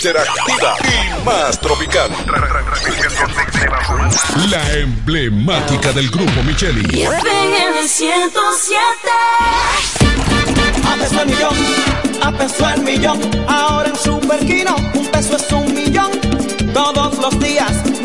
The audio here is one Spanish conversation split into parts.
interactiva y más tropical. La emblemática del grupo Micheli. FM 107. A peso el millón, a peso el millón. Ahora en Superquino, un peso es un millón. Todos los días,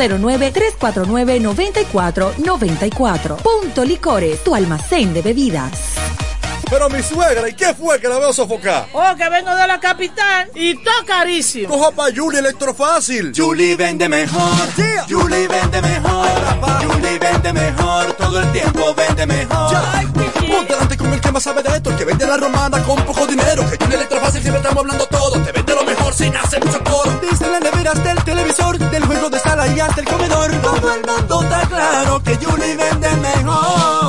809-349-9494. Punto Licores, tu almacén de bebidas. Pero mi suegra, ¿y qué fue que la veo sofocar? Oh, que vengo de la capital y todo carísimo. Coja pa' Julie Electrofácil. Julie vende mejor. Julie vende mejor. Julie vende mejor. Todo el tiempo vende mejor. Ponte delante con el que más sabe de esto, el que vende la romana con poco dinero. Que Julie Electrofácil siempre estamos hablando todo. Te mejor sin hacer mucho coro. Desde las neveras del televisor, del juego de sala y hasta el comedor. Todo el mundo está claro que Julie vende mejor.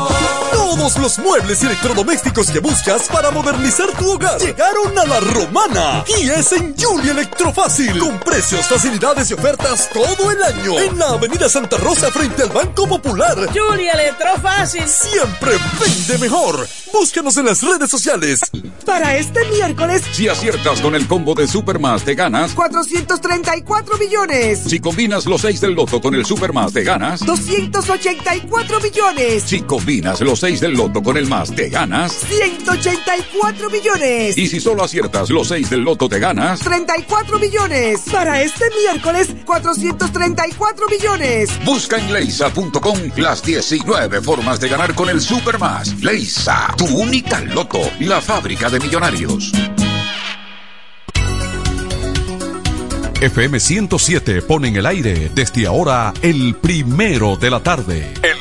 Todos los muebles y electrodomésticos que buscas para modernizar tu hogar llegaron a la romana. Y es en Julie Electrofácil. Con precios, facilidades y ofertas todo el año. En la Avenida Santa Rosa frente al Banco Popular. Julia Electrofácil. Siempre vende mejor. Búscanos en las redes sociales. Para este miércoles, Si aciertas con el combo de Supermas, te ganas. 434 millones. Si combinas los 6 del loto con el Supermas, te ganas. 284 millones. Si combinas los 6 del loto con el más, te ganas. 184 millones. Y si solo aciertas los 6 del loto, te ganas. 34 millones. Para este miércoles, 434 millones. Busca en leisa.com las 19 formas de ganar con el Supermas. Leisa, tu única loto, la fábrica de millonarios. FM 107 pone en el aire desde ahora el primero de la tarde. El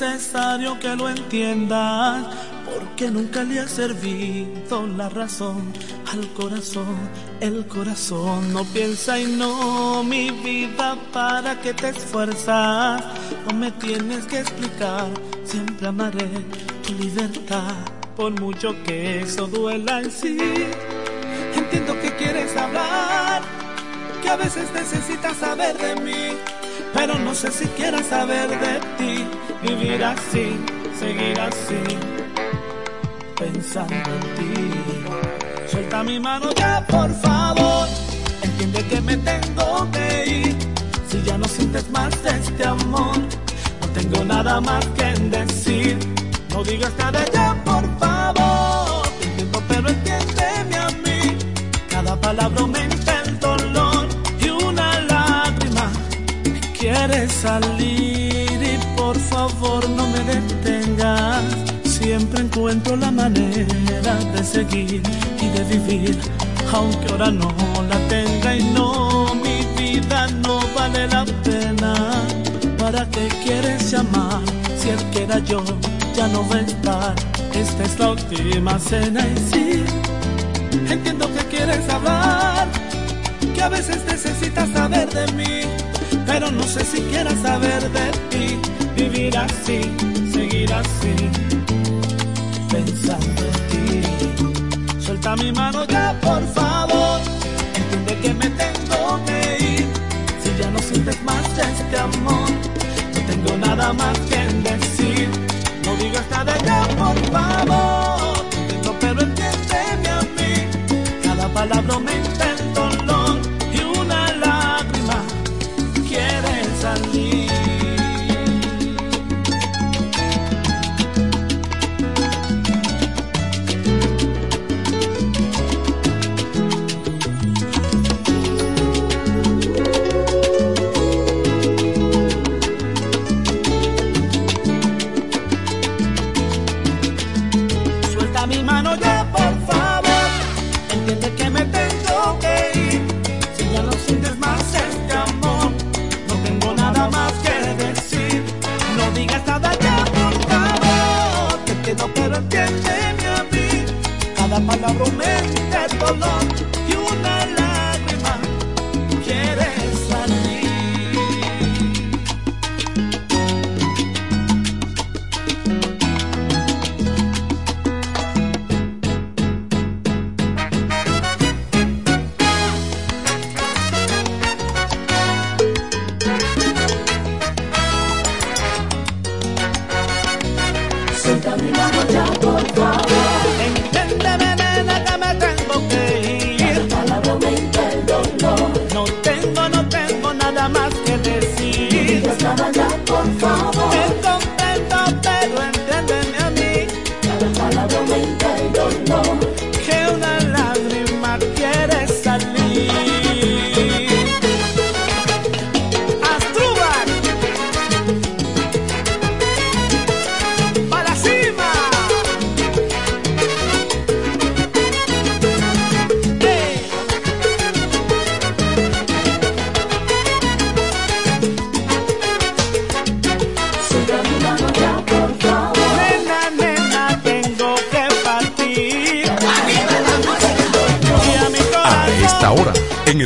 Necesario que lo entiendas, porque nunca le ha servido la razón al corazón. El corazón no piensa y no, mi vida, para que te esfuerzas. No me tienes que explicar, siempre amaré tu libertad, por mucho que eso duela en sí. Entiendo que quieres hablar, que a veces necesitas saber de mí pero no sé si quieras saber de ti, vivir así, seguir así, pensando en ti. Suelta mi mano ya, por favor, entiende que me tengo que ir, si ya no sientes más este amor, no tengo nada más que decir, no digas nada ya, salir y por favor no me detengas. Siempre encuentro la manera de seguir y de vivir, aunque ahora no la tenga y no, mi vida no vale la pena. ¿Para qué quieres llamar si el que era yo ya no va a estar? Esta es la última cena y sí, entiendo que quieres hablar, que a veces necesitas saber de mí pero no sé si quieras saber de ti, vivir así, seguir así, pensando en ti. Suelta mi mano ya, por favor, entiende que me tengo que ir. Si ya no sientes más este amor, no tengo nada más que decir. No digas nada ya, por favor,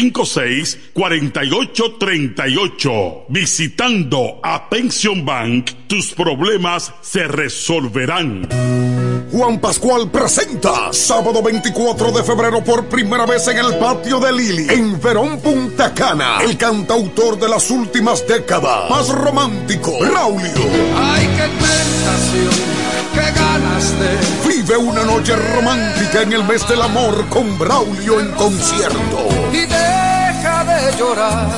809-556-4838. Visitando a Pension Bank, tus problemas se resolverán. Juan Pascual presenta sábado 24 de febrero por primera vez en el patio de Lili, en Verón Punta Cana, el cantautor de las últimas décadas, más romántico, Raulio. Ay, qué tentación, qué ganas de. Vive una noche romántica en el mes del amor con Braulio en concierto. Llorar.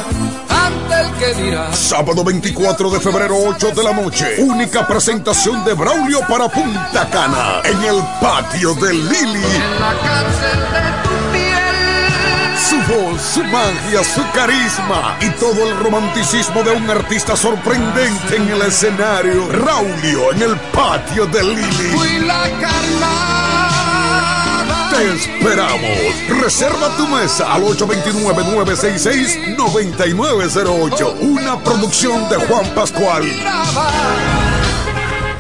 Sábado 24 de febrero, 8 de la noche. Única presentación de Braulio para Punta Cana en el patio de Lili. En la cárcel de tu piel. Su voz, su magia, su carisma y todo el romanticismo de un artista sorprendente en el escenario. Raulio en el patio de Lili. Fui la carnada. Te esperamos. Reserva tu mesa al 829-966-9908. Una producción de Juan Pascual.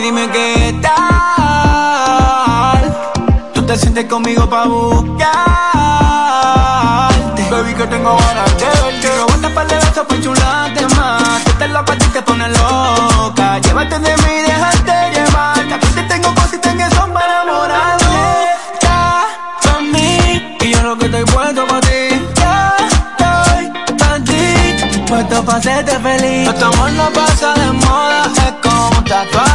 Dime qué tal. Tú te sientes conmigo pa' buscarte. Baby, que tengo ganas de verte. Robarte par de besos pa' chularte más. Tú te loca, ti te pones loca. Llévate de mí, déjate llevar. Que aquí te tengo cositas que son para enamorarte. Ya, pa' mí. Y yo lo que estoy puesto pa' ti. Ya, estoy pa' ti. Puesto pa' hacerte feliz. Nuestro amor no pasa de moda. Es como un tatuaje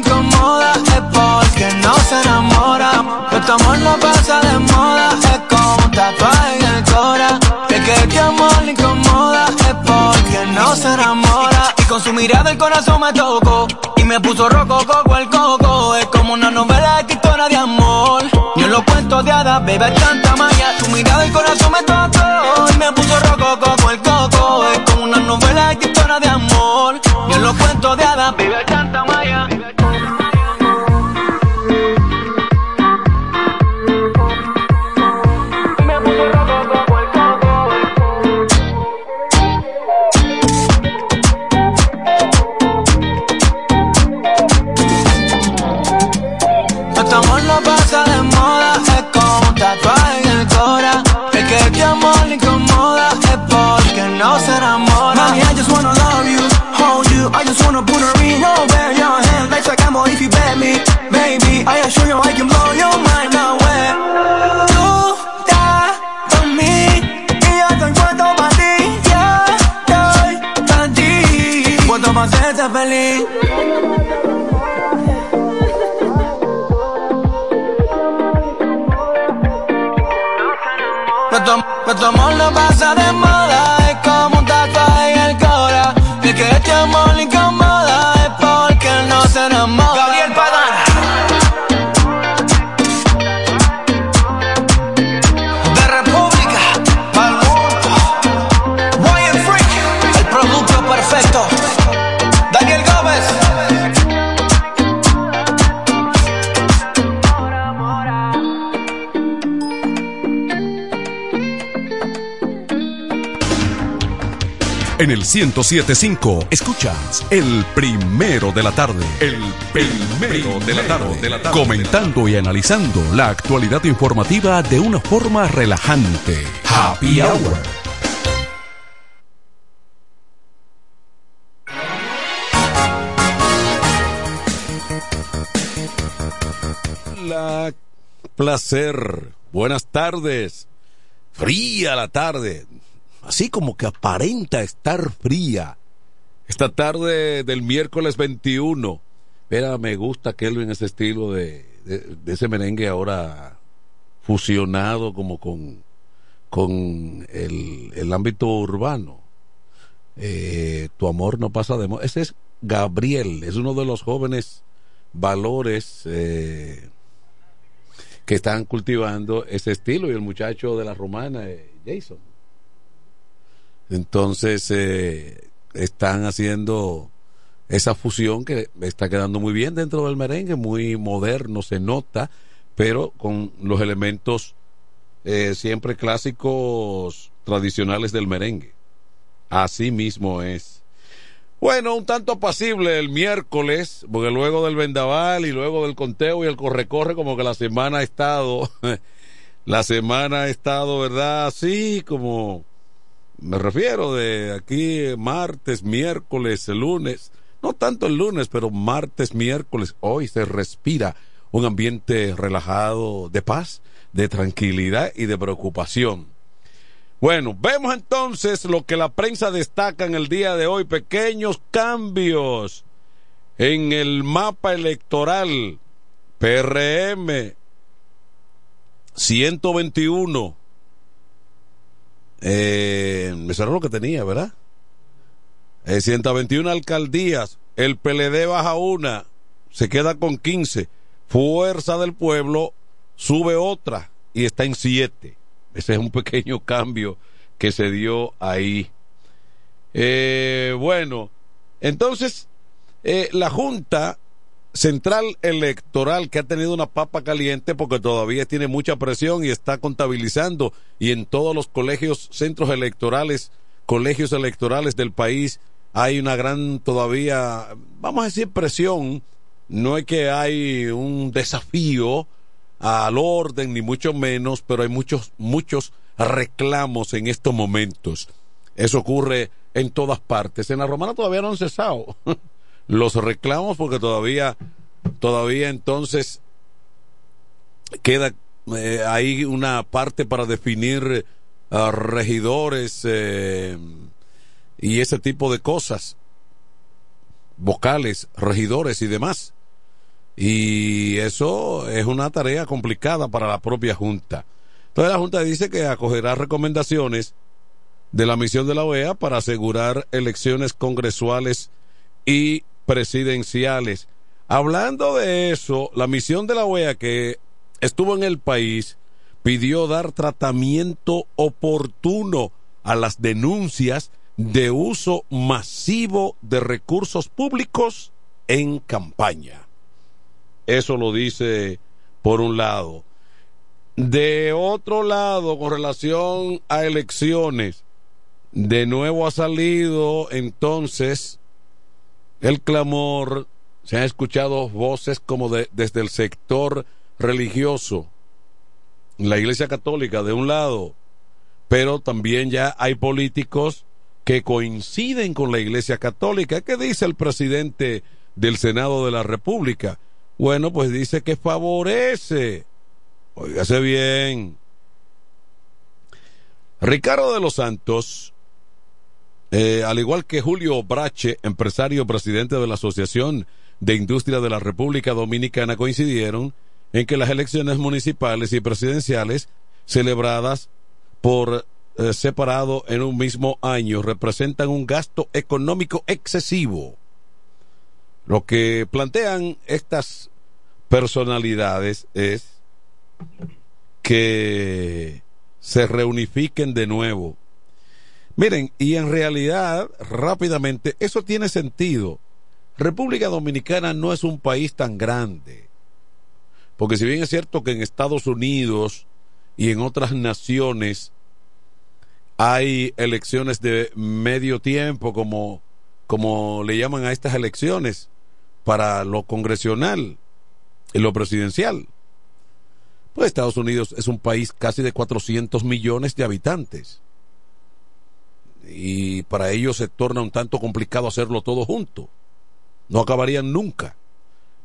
le. Es porque no se enamora. Nuestro amor no pasa de moda. Es como un tatuaje en el cora. El que este amor le incomoda. Es porque no se enamora. Y con su mirada el corazón me tocó. Y me puso rojo coco el coco. Es como una novela de de amor. Yo lo cuento de hadas, bebé, tanta maya. Tu mirada el corazón me tocó. Y me puso rojo I can blow your mind. Tú estás pa' mí y yo ti. Yo estoy feliz. Nuestro amor no pasa de En el 1075 escuchas el primero de la tarde. El primero de la tarde. Comentando y analizando la actualidad informativa de una forma relajante. Happy Hour. La placer. Buenas tardes. Fría la tarde. Así como que aparenta estar fría. Esta tarde del miércoles 21. Mira, me gusta Kelvin ese estilo de, de, de ese merengue ahora fusionado como con, con el, el ámbito urbano. Eh, tu amor no pasa de moda. Ese es Gabriel, es uno de los jóvenes valores eh, que están cultivando ese estilo y el muchacho de la romana, eh, Jason. Entonces eh, están haciendo esa fusión que está quedando muy bien dentro del merengue, muy moderno, se nota, pero con los elementos eh, siempre clásicos tradicionales del merengue. Así mismo es. Bueno, un tanto apacible el miércoles, porque luego del vendaval y luego del conteo y el corre-corre, como que la semana ha estado, la semana ha estado, ¿verdad? Así como, me refiero de aquí martes, miércoles, lunes, no tanto el lunes, pero martes, miércoles, hoy se respira un ambiente relajado de paz, de tranquilidad y de preocupación. Bueno, vemos entonces lo que la prensa destaca en el día de hoy, pequeños cambios en el mapa electoral. PRM 121. Eh, eso lo que tenía, ¿verdad? Eh, 121 alcaldías. El PLD baja una, se queda con 15. Fuerza del Pueblo sube otra y está en 7. Ese es un pequeño cambio que se dio ahí. Eh, bueno, entonces, eh, la Junta Central Electoral, que ha tenido una papa caliente porque todavía tiene mucha presión y está contabilizando, y en todos los colegios, centros electorales, colegios electorales del país, hay una gran todavía, vamos a decir, presión. No es que hay un desafío al orden, ni mucho menos, pero hay muchos, muchos reclamos en estos momentos. Eso ocurre en todas partes. En la romana todavía no han cesado los reclamos porque todavía, todavía entonces queda eh, ahí una parte para definir uh, regidores eh, y ese tipo de cosas, vocales, regidores y demás. Y eso es una tarea complicada para la propia Junta. Entonces la Junta dice que acogerá recomendaciones de la misión de la OEA para asegurar elecciones congresuales y presidenciales. Hablando de eso, la misión de la OEA que estuvo en el país pidió dar tratamiento oportuno a las denuncias de uso masivo de recursos públicos en campaña. Eso lo dice por un lado. De otro lado, con relación a elecciones, de nuevo ha salido entonces el clamor, se han escuchado voces como de, desde el sector religioso, la Iglesia Católica de un lado, pero también ya hay políticos que coinciden con la Iglesia Católica. ¿Qué dice el presidente del Senado de la República? Bueno, pues dice que favorece. Óigase bien. Ricardo de los Santos, eh, al igual que Julio Brache, empresario presidente de la Asociación de Industria de la República Dominicana, coincidieron en que las elecciones municipales y presidenciales celebradas por eh, separados en un mismo año representan un gasto económico excesivo. Lo que plantean estas personalidades es que se reunifiquen de nuevo. Miren, y en realidad, rápidamente, eso tiene sentido. República Dominicana no es un país tan grande. Porque si bien es cierto que en Estados Unidos y en otras naciones hay elecciones de medio tiempo, como, como le llaman a estas elecciones, para lo congresional y lo presidencial. Pues Estados Unidos es un país casi de 400 millones de habitantes. Y para ellos se torna un tanto complicado hacerlo todo junto. No acabarían nunca.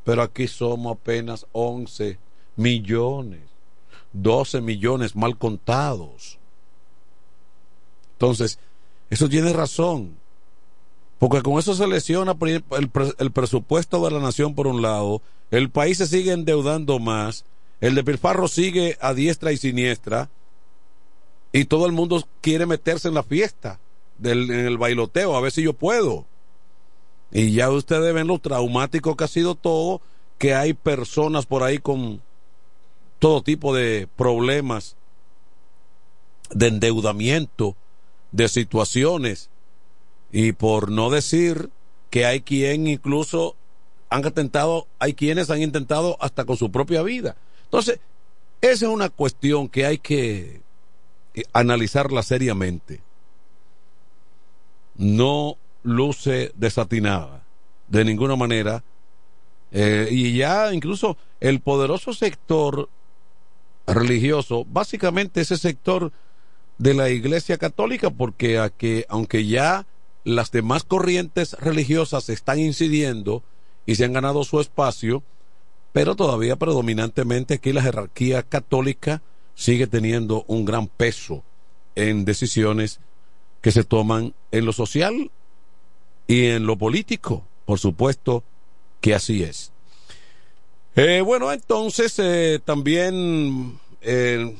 Pero aquí somos apenas 11 millones, 12 millones mal contados. Entonces, eso tiene razón. Porque con eso se lesiona el, el, presupuesto de la nación por un lado, el país se sigue endeudando más, el de Pilfarro sigue a diestra y siniestra, y todo el mundo quiere meterse en la fiesta, del, en el bailoteo, a ver si yo puedo. Y ya ustedes ven lo traumático que ha sido todo, que hay personas por ahí con todo tipo de problemas de endeudamiento, de situaciones, y por no decir que hay quien incluso han intentado, hay quienes han intentado hasta con su propia vida. Entonces, esa es una cuestión que hay que analizarla seriamente. No luce desatinada de ninguna manera. Eh, y ya incluso el poderoso sector religioso, básicamente ese sector de la Iglesia Católica, porque a que, aunque ya las demás corrientes religiosas están incidiendo y se han ganado su espacio, pero todavía predominantemente aquí la jerarquía católica sigue teniendo un gran peso en decisiones que se toman en lo social y en lo político, por supuesto que así es. Eh, bueno, entonces eh, también eh,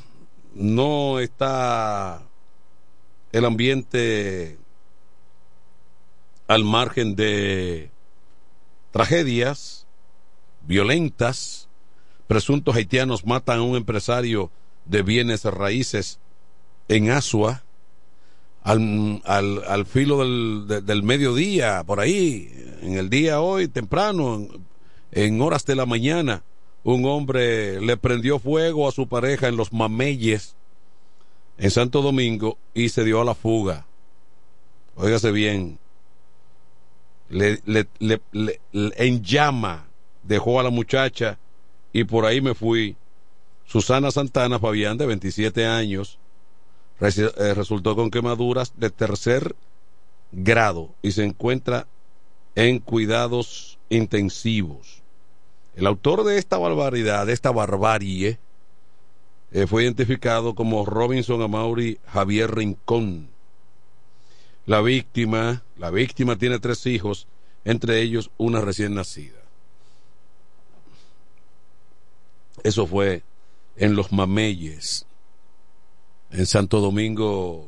no está el ambiente al margen de tragedias violentas. Presuntos haitianos matan a un empresario de bienes raíces en Asua al, al, al filo del, del, mediodía, por ahí, en el día hoy, temprano, en, horas de la mañana, un hombre le prendió fuego a su pareja en los mameyes en Santo Domingo y se dio a la fuga. Óigase bien, le, le, le, en llama dejó a la muchacha y por ahí me fui. Susana Santana Fabián, de 27 años, resultó con quemaduras de tercer grado y se encuentra en cuidados intensivos. El autor de esta barbaridad, de esta barbarie, eh, fue identificado como Robinson Amaury Javier Rincón. La víctima, la víctima tiene tres hijos, entre ellos una recién nacida. Eso fue en Los Mameyes, en Santo Domingo.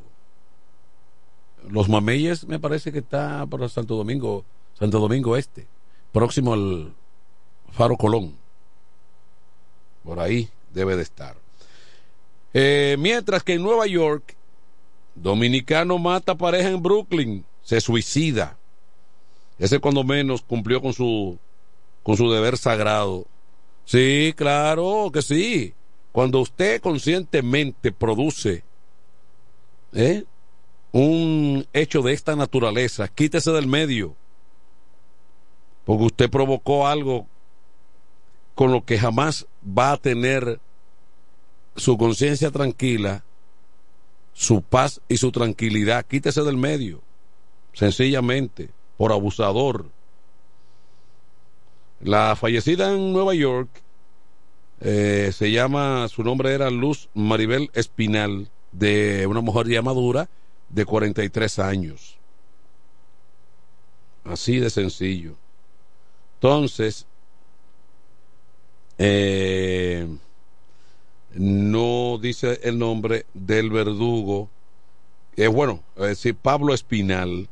Los Mameyes me parece que está por Santo Domingo, Santo Domingo Este, próximo al Faro Colón. Por ahí debe de estar. Eh, mientras que en Nueva York, dominicano mata pareja en Brooklyn, se suicida. Ese cuando menos cumplió con su con su deber sagrado. Sí, claro que sí. Cuando usted conscientemente produce ¿eh? un hecho de esta naturaleza, quítese del medio. Porque usted provocó algo con lo que jamás va a tener su conciencia tranquila, su paz y su tranquilidad. Quítese del medio, sencillamente, por abusador. La fallecida en Nueva York eh, se llama, su nombre era Luz Maribel Espinal, de una mujer ya madura de 43 años. Así de sencillo. Entonces, eh, no dice el nombre del verdugo Eh, bueno, eh, sí, Pablo Espinal.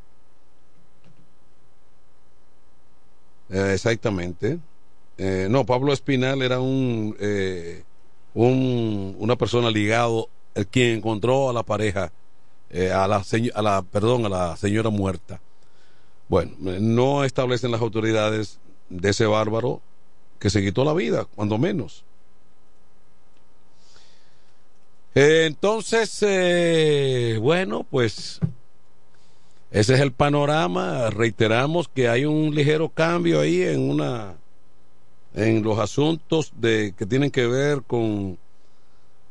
Eh, exactamente. Eh, no, Pablo Espinal era un, eh, un una persona ligado, el quien encontró a la pareja, eh, a la perdón, a la señora muerta. Bueno, no establecen las autoridades de ese bárbaro que se quitó la vida, cuando menos. Entonces, bueno, pues ese es el panorama. Reiteramos que hay un ligero cambio ahí en una en los asuntos de que tienen que ver con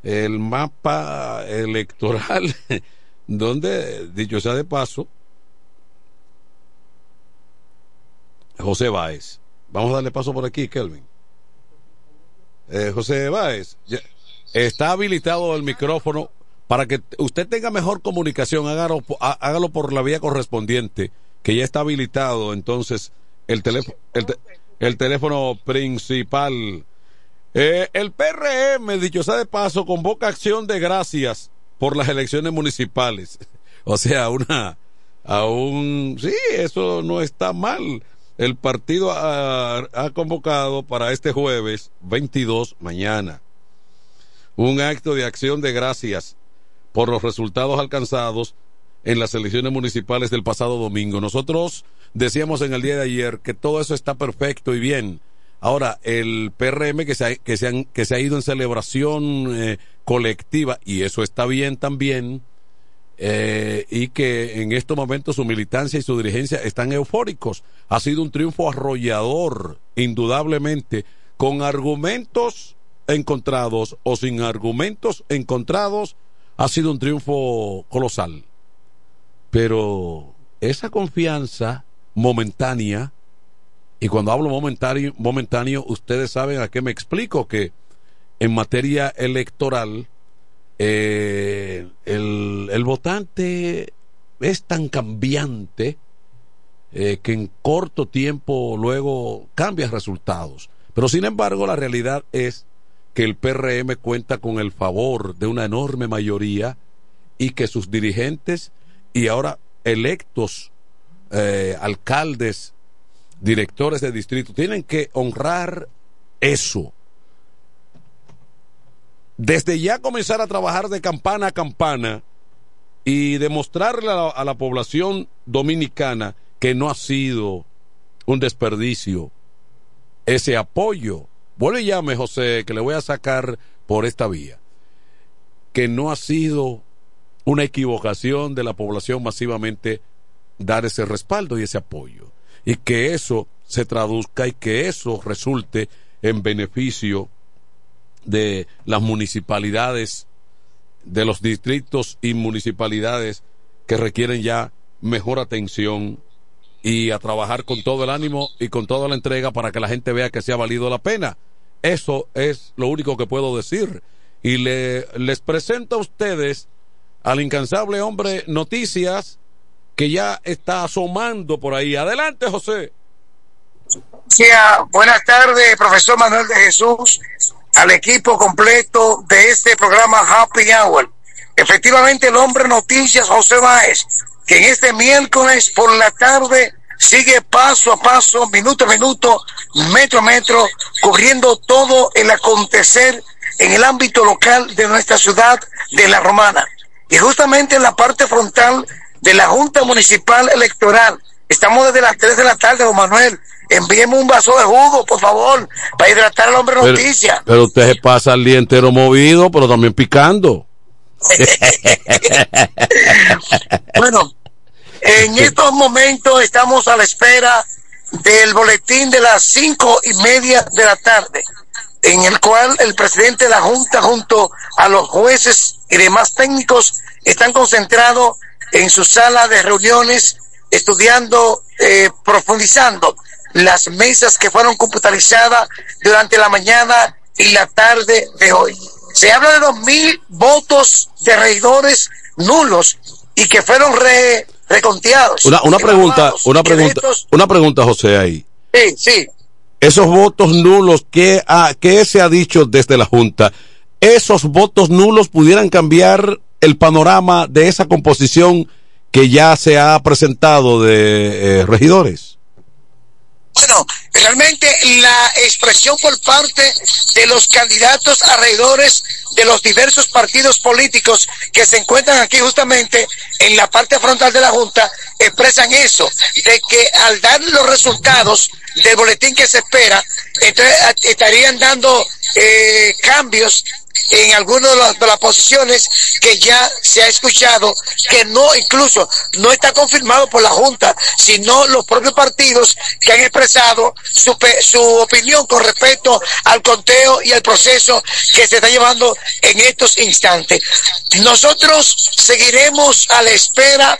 el mapa electoral, donde, dicho sea de paso, José Báez. Vamos a darle paso por aquí, Kelvin. Eh, José Báez, está habilitado el micrófono para que usted tenga mejor comunicación, hágalo, hágalo por la vía correspondiente, que ya está habilitado entonces el teléfono, el, te- el teléfono principal. Eh, el PRM, dicho sea de paso, convoca acción de gracias por las elecciones municipales. O sea, una, a un, sí, eso no está mal. El partido ha, ha convocado para este jueves 22, mañana, un acto de acción de gracias por los resultados alcanzados en las elecciones municipales del pasado domingo. Nosotros decíamos en el día de ayer que todo eso está perfecto y bien. Ahora, el PRM que se ha, que se han- que se ha ido en celebración eh, colectiva, y eso está bien también, eh, y que en estos momentos su militancia y su dirigencia están eufóricos. Ha sido un triunfo arrollador, indudablemente, con argumentos encontrados o sin argumentos encontrados, ha sido un triunfo colosal. Pero esa confianza momentánea, y cuando hablo momentáneo, momentáneo, ustedes saben a qué me explico, que en materia electoral, eh, el, el votante es tan cambiante eh, que en corto tiempo luego cambia resultados. Pero sin embargo, la realidad es que el PRM cuenta con el favor de una enorme mayoría y que sus dirigentes y ahora electos eh, alcaldes, directores de distrito, tienen que honrar eso. Desde ya comenzar a trabajar de campana a campana y demostrarle a la, a la población dominicana que no ha sido un desperdicio ese apoyo. Vuelve y llame, José, que le voy a sacar por esta vía. Que no ha sido una equivocación de la población masivamente dar ese respaldo y ese apoyo. Y que eso se traduzca y que eso resulte en beneficio de las municipalidades, de los distritos y municipalidades que requieren ya mejor atención y a trabajar con todo el ánimo y con toda la entrega para que la gente vea que se ha valido la pena. Eso es lo único que puedo decir. Y le, les presento a ustedes al incansable hombre Noticias que ya está asomando por ahí. Adelante, José. Sea, buenas tardes, profesor Manuel de Jesús, al equipo completo de este programa Happy Hour. Efectivamente, el hombre noticias José Báez, que en este miércoles por la tarde sigue paso a paso, minuto a minuto, metro a metro, cubriendo todo el acontecer en el ámbito local de nuestra ciudad de La Romana. Y justamente en la parte frontal de la Junta Municipal Electoral, estamos desde las 3 de la tarde, don Manuel. Envíeme un vaso de jugo, por favor, para hidratar al hombre Pero, noticia. pero usted se pasa el día entero movido, pero también picando. Bueno, en estos momentos estamos a la espera del boletín de las cinco y media de la tarde, en el cual el presidente de la Junta junto a los jueces y demás técnicos están concentrados en su sala de reuniones estudiando, eh, profundizando las mesas que fueron computarizadas durante la mañana y la tarde de hoy. Se habla de dos mil votos de regidores nulos y que fueron re- reconteados. Una, una pregunta, una pregunta, estos- una pregunta, José, ahí. Sí, sí. Esos votos nulos, ¿qué, ha- qué se ha dicho desde la Junta? ¿Esos votos nulos pudieran cambiar el panorama de esa composición que ya se ha presentado de eh, regidores? Bueno, realmente la expresión por parte de los candidatos alrededores de los diversos partidos políticos que se encuentran aquí justamente en la parte frontal de la Junta expresan eso, de que al dar los resultados del boletín que se espera, entonces estarían dando eh, cambios en algunas de las, de las posiciones que ya se ha escuchado que no incluso no está confirmado por la Junta, sino los propios partidos que han expresado su, su opinión con respecto al conteo y al proceso que se está llevando en estos instantes. Nosotros seguiremos a la espera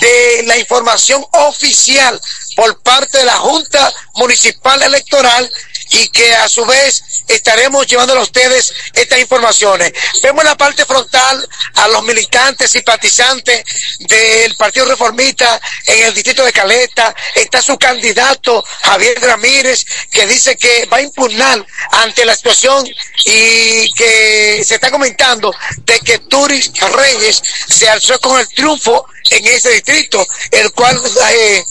de la información oficial por parte de la Junta Municipal Electoral y que a su vez estaremos llevándole a ustedes estas informaciones. Vemos en la parte frontal a los militantes, simpatizantes del Partido Reformista en el distrito de Caleta. Está su candidato Javier Ramírez que dice que va a impugnar ante la situación y que se está comentando de que Turis Reyes se alzó con el triunfo en ese distrito, el cual eh,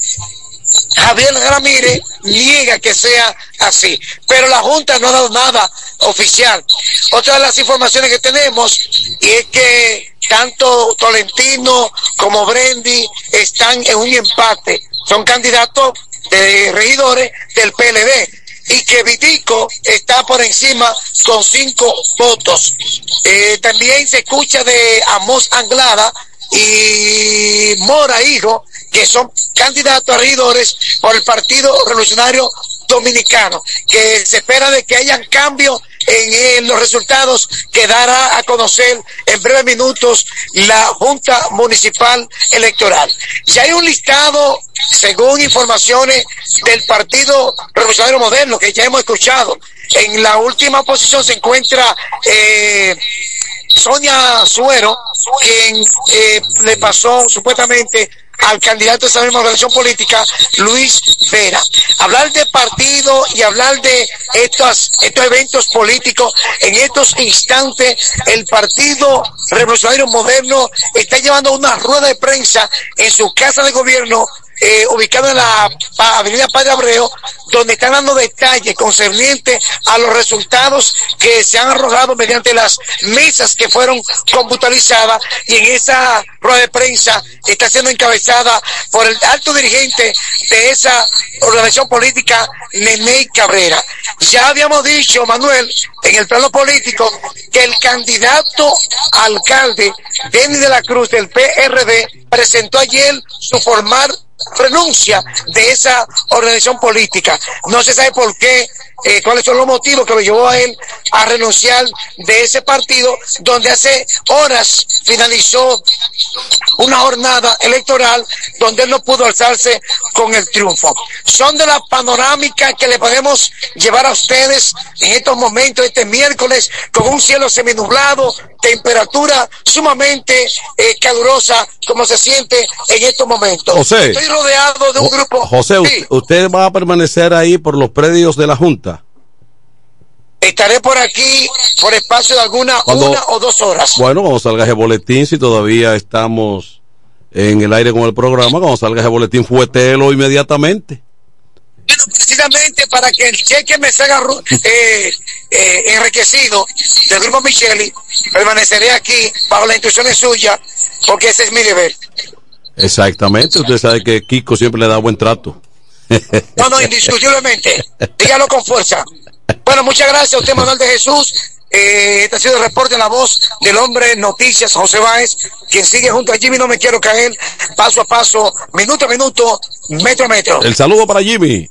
Javier Ramírez niega que sea así, pero la Junta no ha dado nada oficial. Otra de las informaciones que tenemos es que tanto Tolentino como Brendi están en un empate, son candidatos de regidores del PLD y que Vitico está por encima con cinco votos. Eh, también se escucha de Amos Anglada y Mora Hijo, que son candidatos a regidores por el Partido Revolucionario Dominicano, que se espera de que hayan cambios en, los resultados que dará a conocer en breves minutos la Junta Municipal Electoral. Ya hay un listado, según informaciones del Partido Revolucionario Moderno, que ya hemos escuchado. En la última posición se encuentra eh, Sonia Suero, quien eh, le pasó supuestamente al candidato de esa misma organización política, Luis Vera. Hablar de partido y hablar de estos, estos eventos políticos, en estos instantes, el Partido Revolucionario Moderno está llevando una rueda de prensa en su casa de gobierno eh, ubicado en la avenida Padre Abreu, donde están dando detalles concernientes a los resultados que se han arrojado mediante las mesas que fueron computarizadas y en esa rueda de prensa está siendo encabezada por el alto dirigente de esa organización política, Nene Cabrera. Ya habíamos dicho, Manuel, en el plano político, que el candidato alcalde, Denis de la Cruz, del PRD, presentó ayer su formal renuncia de esa organización política. No se sabe por qué, eh, cuáles son los motivos que lo llevó a él a renunciar de ese partido, donde hace horas finalizó una jornada electoral donde él no pudo alzarse con el triunfo. Son de la panorámica que le podemos llevar a ustedes en estos momentos, este miércoles, con un cielo seminublado, temperatura sumamente eh, calurosa, como se siente en estos momentos. José. Estoy rodeado de un grupo. José, Sí, usted, usted va a permanecer ahí por los predios de la Junta. Estaré por aquí por espacio de alguna Cuando- una o dos horas. Bueno, cuando salga ese boletín, si todavía estamos en el aire con el programa, cuando salga ese boletín, fuetelo inmediatamente. precisamente para que el cheque me salga eh, eh, enriquecido del grupo Micheli, permaneceré aquí bajo las instrucciones suyas, porque ese es mi deber. Exactamente, usted sabe que Kiko siempre le da buen trato. No, no, indiscutiblemente. Dígalo con fuerza. Bueno, muchas gracias a usted, Manuel de Jesús. Eh, este ha sido el reporte en la voz del hombre Noticias, José Báez, quien sigue junto a Jimmy, no me quiero caer, paso a paso, minuto a minuto, metro a metro. El saludo para Jimmy.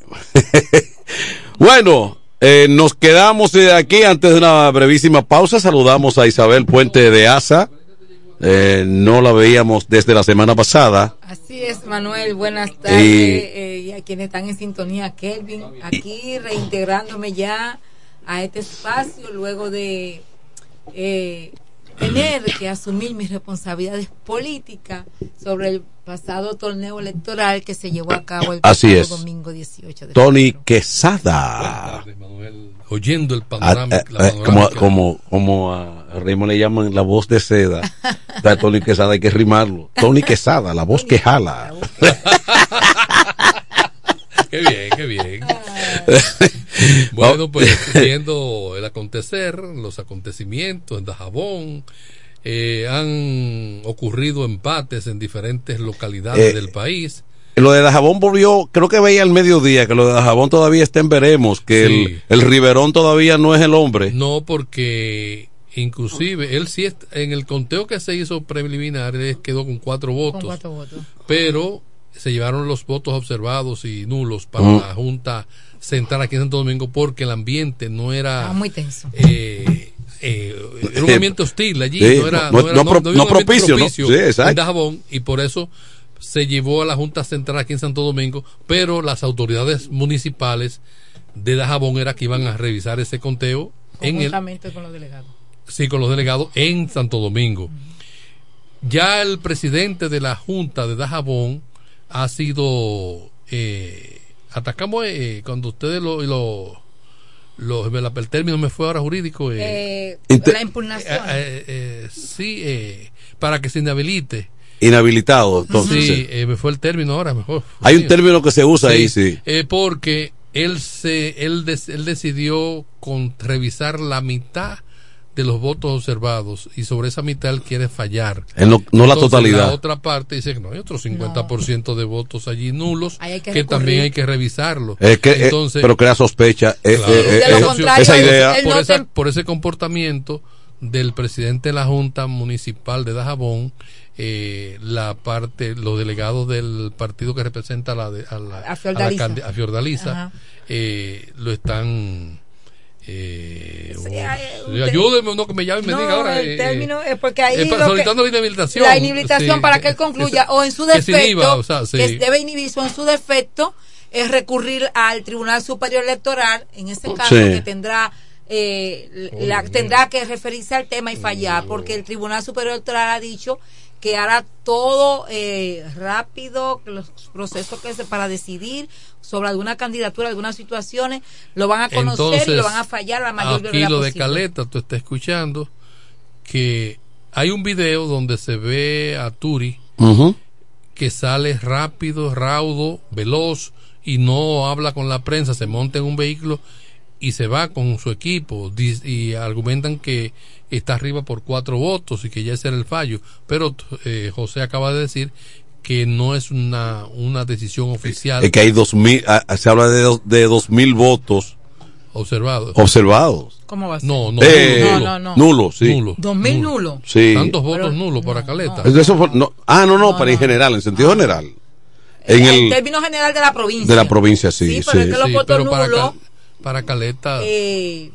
bueno, eh, nos quedamos aquí antes de una brevísima pausa. Saludamos a Isabel Puente de Asa. Eh, no la veíamos desde la semana pasada. Así es, Manuel, buenas tardes. Y- eh, y a quienes están en sintonía, Kelvin, aquí reintegrándome ya a este espacio luego de eh, tener que asumir mis responsabilidades políticas sobre el pasado torneo electoral que se llevó a cabo el Así pasado es. domingo 18 de Tony Quesada. Oyendo el Ah, panorama. eh, la eh, como, como, como a Raymond le llaman la voz de seda. A Tony Quesada hay que rimarlo. Tony Quesada, la voz que jala. Qué bien, qué bien. bueno, pues viendo el acontecer, los acontecimientos en Dajabón, eh, han ocurrido empates en diferentes localidades Eh, del país. Lo de Dajabón volvió, creo que veía al mediodía que lo de Dajabón todavía está en veremos, que Sí. el, el Riverón todavía no es el hombre. No, porque inclusive él sí est- en el conteo que se hizo preliminar él quedó con cuatro votos, Con cuatro votos. pero se llevaron los votos observados y nulos para la Junta Central aquí en Santo Domingo porque el ambiente no era muy tenso. eh, eh, era un ambiente hostil allí, Sí, no era, no- no era- no no- propicio, ¿no? propicio Sí, exacto. en Dajabón y por eso se llevó a la Junta Central aquí en Santo Domingo, pero las autoridades municipales de Dajabón era que iban a revisar ese conteo en el con los delegados. sí, con los delegados en Santo Domingo. Ya el presidente de la Junta de Dajabón ha sido eh, atacamos eh, cuando ustedes lo, lo, lo- el término me fue ahora jurídico eh, Eh, la impugnación. eh, eh, sí eh, para que se inhabilite Inhabilitado, entonces. sí eh, me fue el término ahora mejor Hay un término que se usa ahí, sí. eh, porque él se él, des- él decidió con revisar la mitad de los votos observados y sobre esa mitad él quiere fallar. Él no- no la Entonces, totalidad. La otra parte dice que no, hay otro 50% de votos allí nulos que también hay que revisarlo. Es que, eh, Entonces, pero crea sospecha. eh, Claro. eh, eh, De eh, esa idea. por, no esa- te- por ese comportamiento del presidente de la Junta Municipal de Dajabón, eh, la parte, los delegados del partido que representa a la, de- a la, A Fiordaliza. a la candi- a Fiordaliza, Ajá. eh, lo están eh, Sí, oh, ayúdeme uno que me llame y me No, diga ahora el eh, término es porque ahí eh, que- solicitando la inhabilitación la inhabilitación sí, para que él concluya o en su que defecto inhiba, o sea, sí. que debe inhibirse o en su defecto es recurrir al Tribunal Superior Electoral en ese caso Sí. que tendrá eh, la, tendrá que referirse al tema y fallar porque el Tribunal Superior Electoral ha dicho que hará todo eh, rápido que los procesos que se para decidir sobre alguna candidatura algunas situaciones lo van a conocer y lo van a fallar a la mayor aquí lo de posible. Caleta, tú estás escuchando que hay un video donde se ve a Turi que sale rápido, raudo, veloz y no habla con la prensa, se monta en un vehículo y se va con su equipo y argumentan que está arriba por cuatro votos y que ya ese era el fallo, pero eh, José acaba de decir que no es una, una decisión oficial Es que hay dos mil, ah, se habla de dos, de dos mil votos observado. observados. ¿Cómo va a ser? No, no, Eh, nulo, no, no. Nulos, sí. Nulo. ¿Dos mil nulos? Sí. Tantos votos nulos para Caleta. Eso fue- no, ah, no, no, para en general, en sentido general. En en el términos general de la provincia de la provincia, sí, Sí, pero es que los Sí, votos pero para, nulos Cal- para Caleta eh,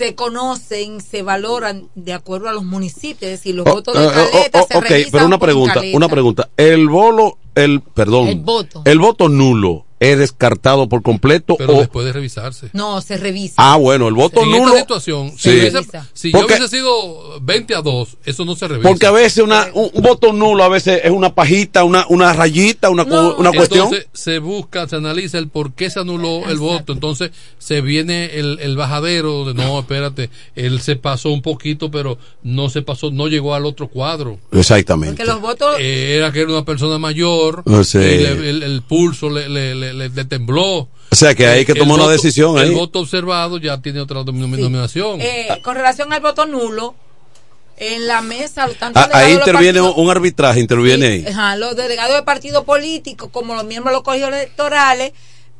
se conocen, se valoran de acuerdo a los municipios, es decir, los Oh, votos de eh, oh, Caleta oh, se ok, revisan pero una pregunta, una pregunta. El bolo, el, perdón. El voto. El voto nulo es descartado por completo pero o después de revisarse. No, se revisa. Ah, bueno, el voto en nulo. esta situación, si, Sí. hubiese, si Porque- yo hubiese sido 20 a 2, eso no se revisa. Porque a veces una, un, un voto nulo a veces es una pajita, una, una rayita, una, cu- una cuestión. Entonces se busca, se analiza el por qué se anuló el voto. Entonces se viene el, el bajadero de no, espérate, él se pasó un poquito, pero no se pasó, no llegó al otro cuadro. Exactamente. Porque los votos Eh, era que era una persona mayor No sé. y le- el, el pulso le, le, le- le- le tembló. O sea que hay que El tomar una voto- decisión El ahí. voto observado ya tiene otra denominación. eh, con relación al voto nulo, en la mesa, tanto Ah, ahí interviene partidos- un arbitraje, interviene ahí. Ajá, los delegados de partidos políticos, como los miembros de los colegios electorales,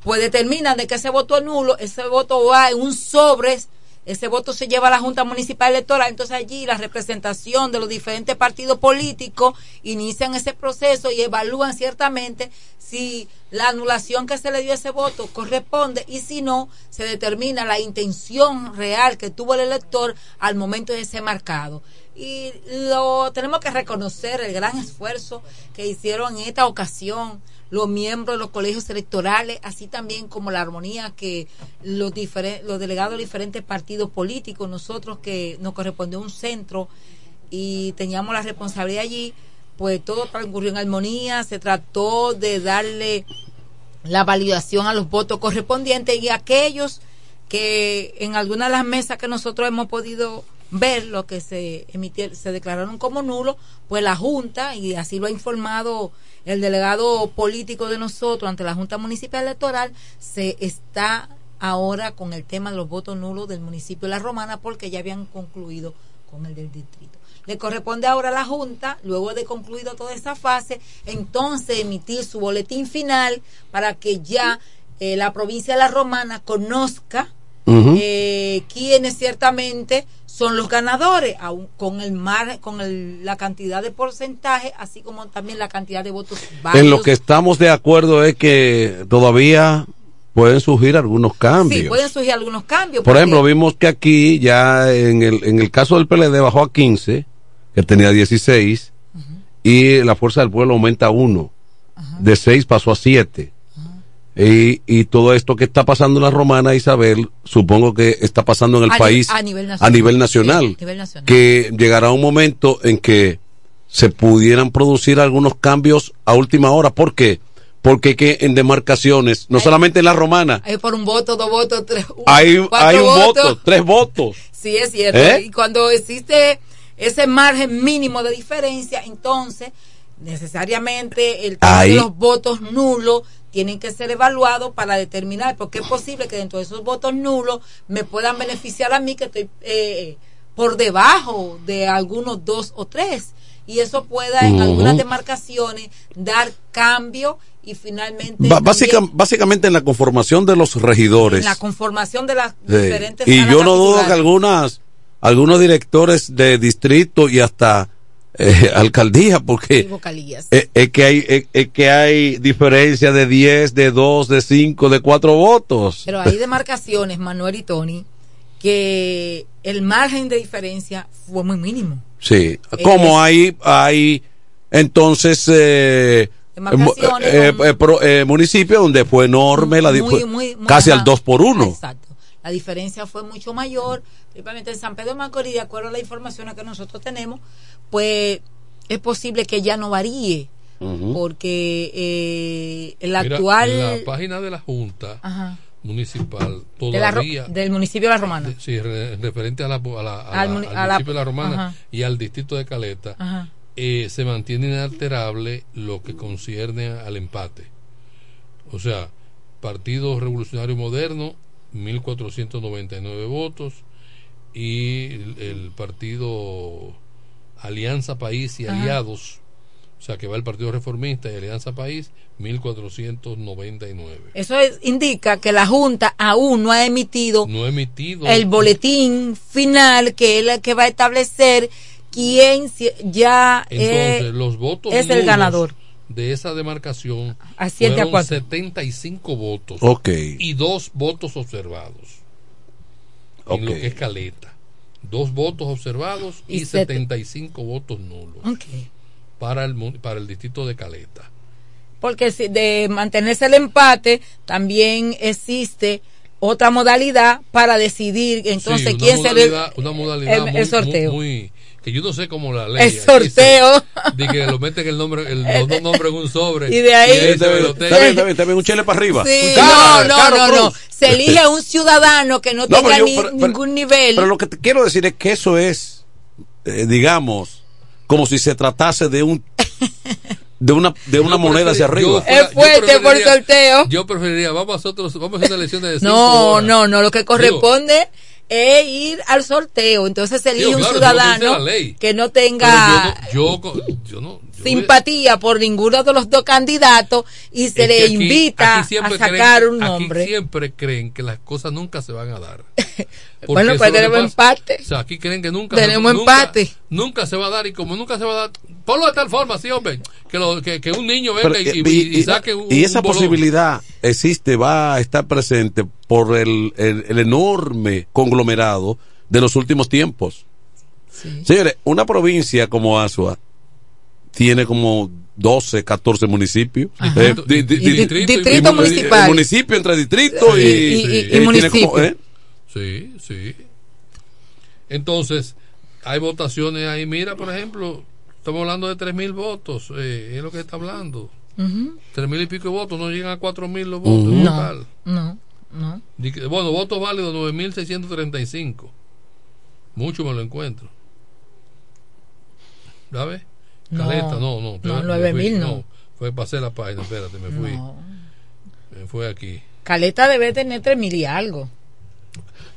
pues determinan de que ese voto es nulo, ese voto va en un sobre, ese voto se lleva a la Junta Municipal Electoral, entonces allí la representación de los diferentes partidos políticos inician ese proceso y evalúan ciertamente si la anulación que se le dio a ese voto corresponde y si no, se determina la intención real que tuvo el elector al momento de ese marcado. Y lo tenemos que reconocer el gran esfuerzo que hicieron en esta ocasión los miembros de los colegios electorales, así también como la armonía que los, los delegados de diferentes partidos políticos, nosotros que nos correspondió un centro y teníamos la responsabilidad allí, pues todo transcurrió en armonía, se trató de darle la validación a los votos correspondientes y aquellos que en algunas de las mesas que nosotros hemos podido ver lo que se emitieron, se declararon como nulo, pues la Junta, y así lo ha informado el delegado político de nosotros ante la Junta Municipal Electoral, se está ahora con el tema de los votos nulos del municipio de La Romana porque ya habían concluido con el del distrito. Le corresponde ahora a la Junta, luego de concluido toda esa fase, entonces emitir su boletín final para que ya eh, la provincia de La Romana conozca Ujú. eh, quiénes ciertamente son los ganadores, aun con el mar, con el- la cantidad de porcentaje, así como también la cantidad de votos válidos. En lo que estamos de acuerdo es que todavía pueden surgir algunos cambios. Sí, pueden surgir algunos cambios. Por porque- ejemplo, vimos que aquí ya en el, en el caso del PLD bajó a 15, que tenía 16, y la Fuerza del Pueblo aumenta a 1. De 6 pasó a 7. Y, y todo esto que está pasando en la Romana, Isabel, supongo que está pasando en el A país a nivel nacional. a nivel nacional. Sí, a nivel nacional. Que llegará un momento en que se pudieran producir algunos cambios a última hora. ¿Por qué? Porque que en demarcaciones, no solamente en la Romana, Hay por un voto, dos votos, tres. un- hay, un votos. voto, tres votos. Sí, es cierto. ¿Eh? Y cuando existe ese margen mínimo de diferencia, entonces necesariamente el tema de los votos nulos tienen que ser evaluados para determinar, porque es posible que dentro de esos votos nulos me puedan beneficiar a mí que estoy eh, por debajo de algunos dos o tres. Y eso pueda en algunas demarcaciones dar cambio y finalmente también básicamente en la conformación de los regidores. en la conformación de las Sí. diferentes Y yo no dudo que algunas, algunos directores de distrito y hasta eh, alcaldía, porque es, es que hay es, es que hay diferencia de 10, de 2, de 5, de 4 votos. Pero hay demarcaciones, Manuel y Tony, que el margen de diferencia fue muy mínimo. Sí, como hay hay entonces eh, eh, eh, eh, municipios donde fue enorme la Muy, fue muy, muy casi al ajá. 2 por 1. Exacto. La diferencia fue mucho mayor, principalmente en San Pedro de Macorís, de acuerdo a la información que nosotros tenemos, pues es posible que ya no varíe, porque eh, el Mira, actual... en la página de la Junta Ajá. Municipal de la todavía del municipio de La Romana. sí, re- referente a la, a la- a Al la- muni- al a la- municipio de la Romana ajá. y al distrito de Caleta Ajá. eh, se mantiene inalterable lo que concierne al empate o sea Partido Revolucionario Moderno 1499 votos y el, el partido Alianza País y Ajá. Aliados o sea que va el Partido Reformista y Alianza País 1499 Eso es- indica que la Junta aún no ha emitido no emitido el boletín final que es el que va a establecer quién ya Entonces, eh, los votos es el ganador. De esa demarcación A siete a fueron cuatro. 75 votos Ok. y dos votos observados en lo que es caleta. Dos votos observados y, Y sete- 75 votos nulos Ok. para el para el distrito de Caleta. porque si de mantenerse el empate también existe otra modalidad para decidir entonces Sí, quién será el, una modalidad el- muy- el sorteo. muy- muy- que yo no sé cómo la ley. El sorteo. De que lo meten el nombre, el, los dos nombres en un sobre. Y de ahí- bien, pelotea. está bien, está bien, está bien, un chile para arriba. Sí, Caro, no, no, Caro no, no. Se elige a un ciudadano que no, No, tenga yo- ni- pero- pero- ningún nivel. Pero lo que te quiero decir es que eso es, eh, digamos, como si se tratase de un de una de una moneda hacia arriba. Es fuerte por preferiría- sorteo. Yo preferiría, vamos a nosotros, vamos a hacer una elección de no, horas. no, no. Lo que corresponde es ir al sorteo. Entonces se elige un claro, ciudadano que no tenga yo, no- yo, co- yo no. yo simpatía por ninguno de los dos candidatos y se es le aquí- invita aquí a sacar creen- un aquí nombre. siempre creen que las cosas nunca se van a dar. Porque Bueno, pues tenemos empate. O sea, aquí creen que nunca Tenemos nunca- empate. Nunca se va a dar y como nunca se va a dar, ponlo de tal forma, sí, hombre, que, lo, que, que un niño venga Pero, y, eh, y- y saque un y esa un posibilidad existe, va a estar presente por el, el- el enorme conglomerado de los últimos tiempos. Señores, una provincia como Asua tiene como 12, 14 municipios. Eh, di- di- distrito y- municipal. municipio entre distrito y, Y- y- y- y tiene municipio. como, eh, Sí, sí. Entonces, hay votaciones ahí. Mira, por ejemplo, estamos hablando de tres mil votos. eh, es lo que está hablando. Tres mil y pico de votos. No llegan a cuatro mil los votos. No, total. no. No. Bueno, votos válidos 9.635. Mucho me lo encuentro. ¿Sabes? No. Caleta, no, no. No, espérate, 9.000 me fui, no. Fue, pasé la página, espérate, me fui. No. Me fue aquí. Caleta debe tener tres mil y algo.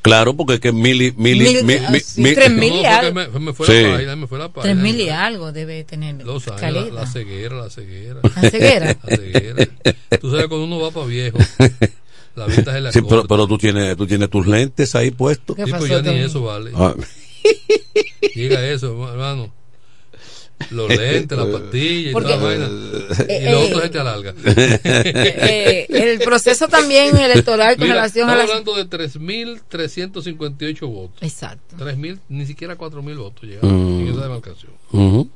Claro, porque es que Mil- mi- ah, mi- sí, mi- tres mil No, y porque algo. me, me fue Sí. la página, me fue la página. Tres mil y algo debe tener. Los años, la ceguera, la ceguera. ¿La ceguera? La ceguera. Tú sabes cuando uno va para viejo, la vista se la Sí, pero, pero tú tienes, tú tienes tus lentes ahí puestos. Sí, pues ya ni eso vale. Ah, Diga eso, hermano. Los lentes, la pastilla y toda la vaina. Eh, y lo eh, otro se te alarga. Eh, el proceso también electoral con Mira, relación a estamos las. hablando de 3.358 votos. Exacto. 3.000, ni siquiera 4.000 votos llegaron Mm. en esa demarcación. ujú.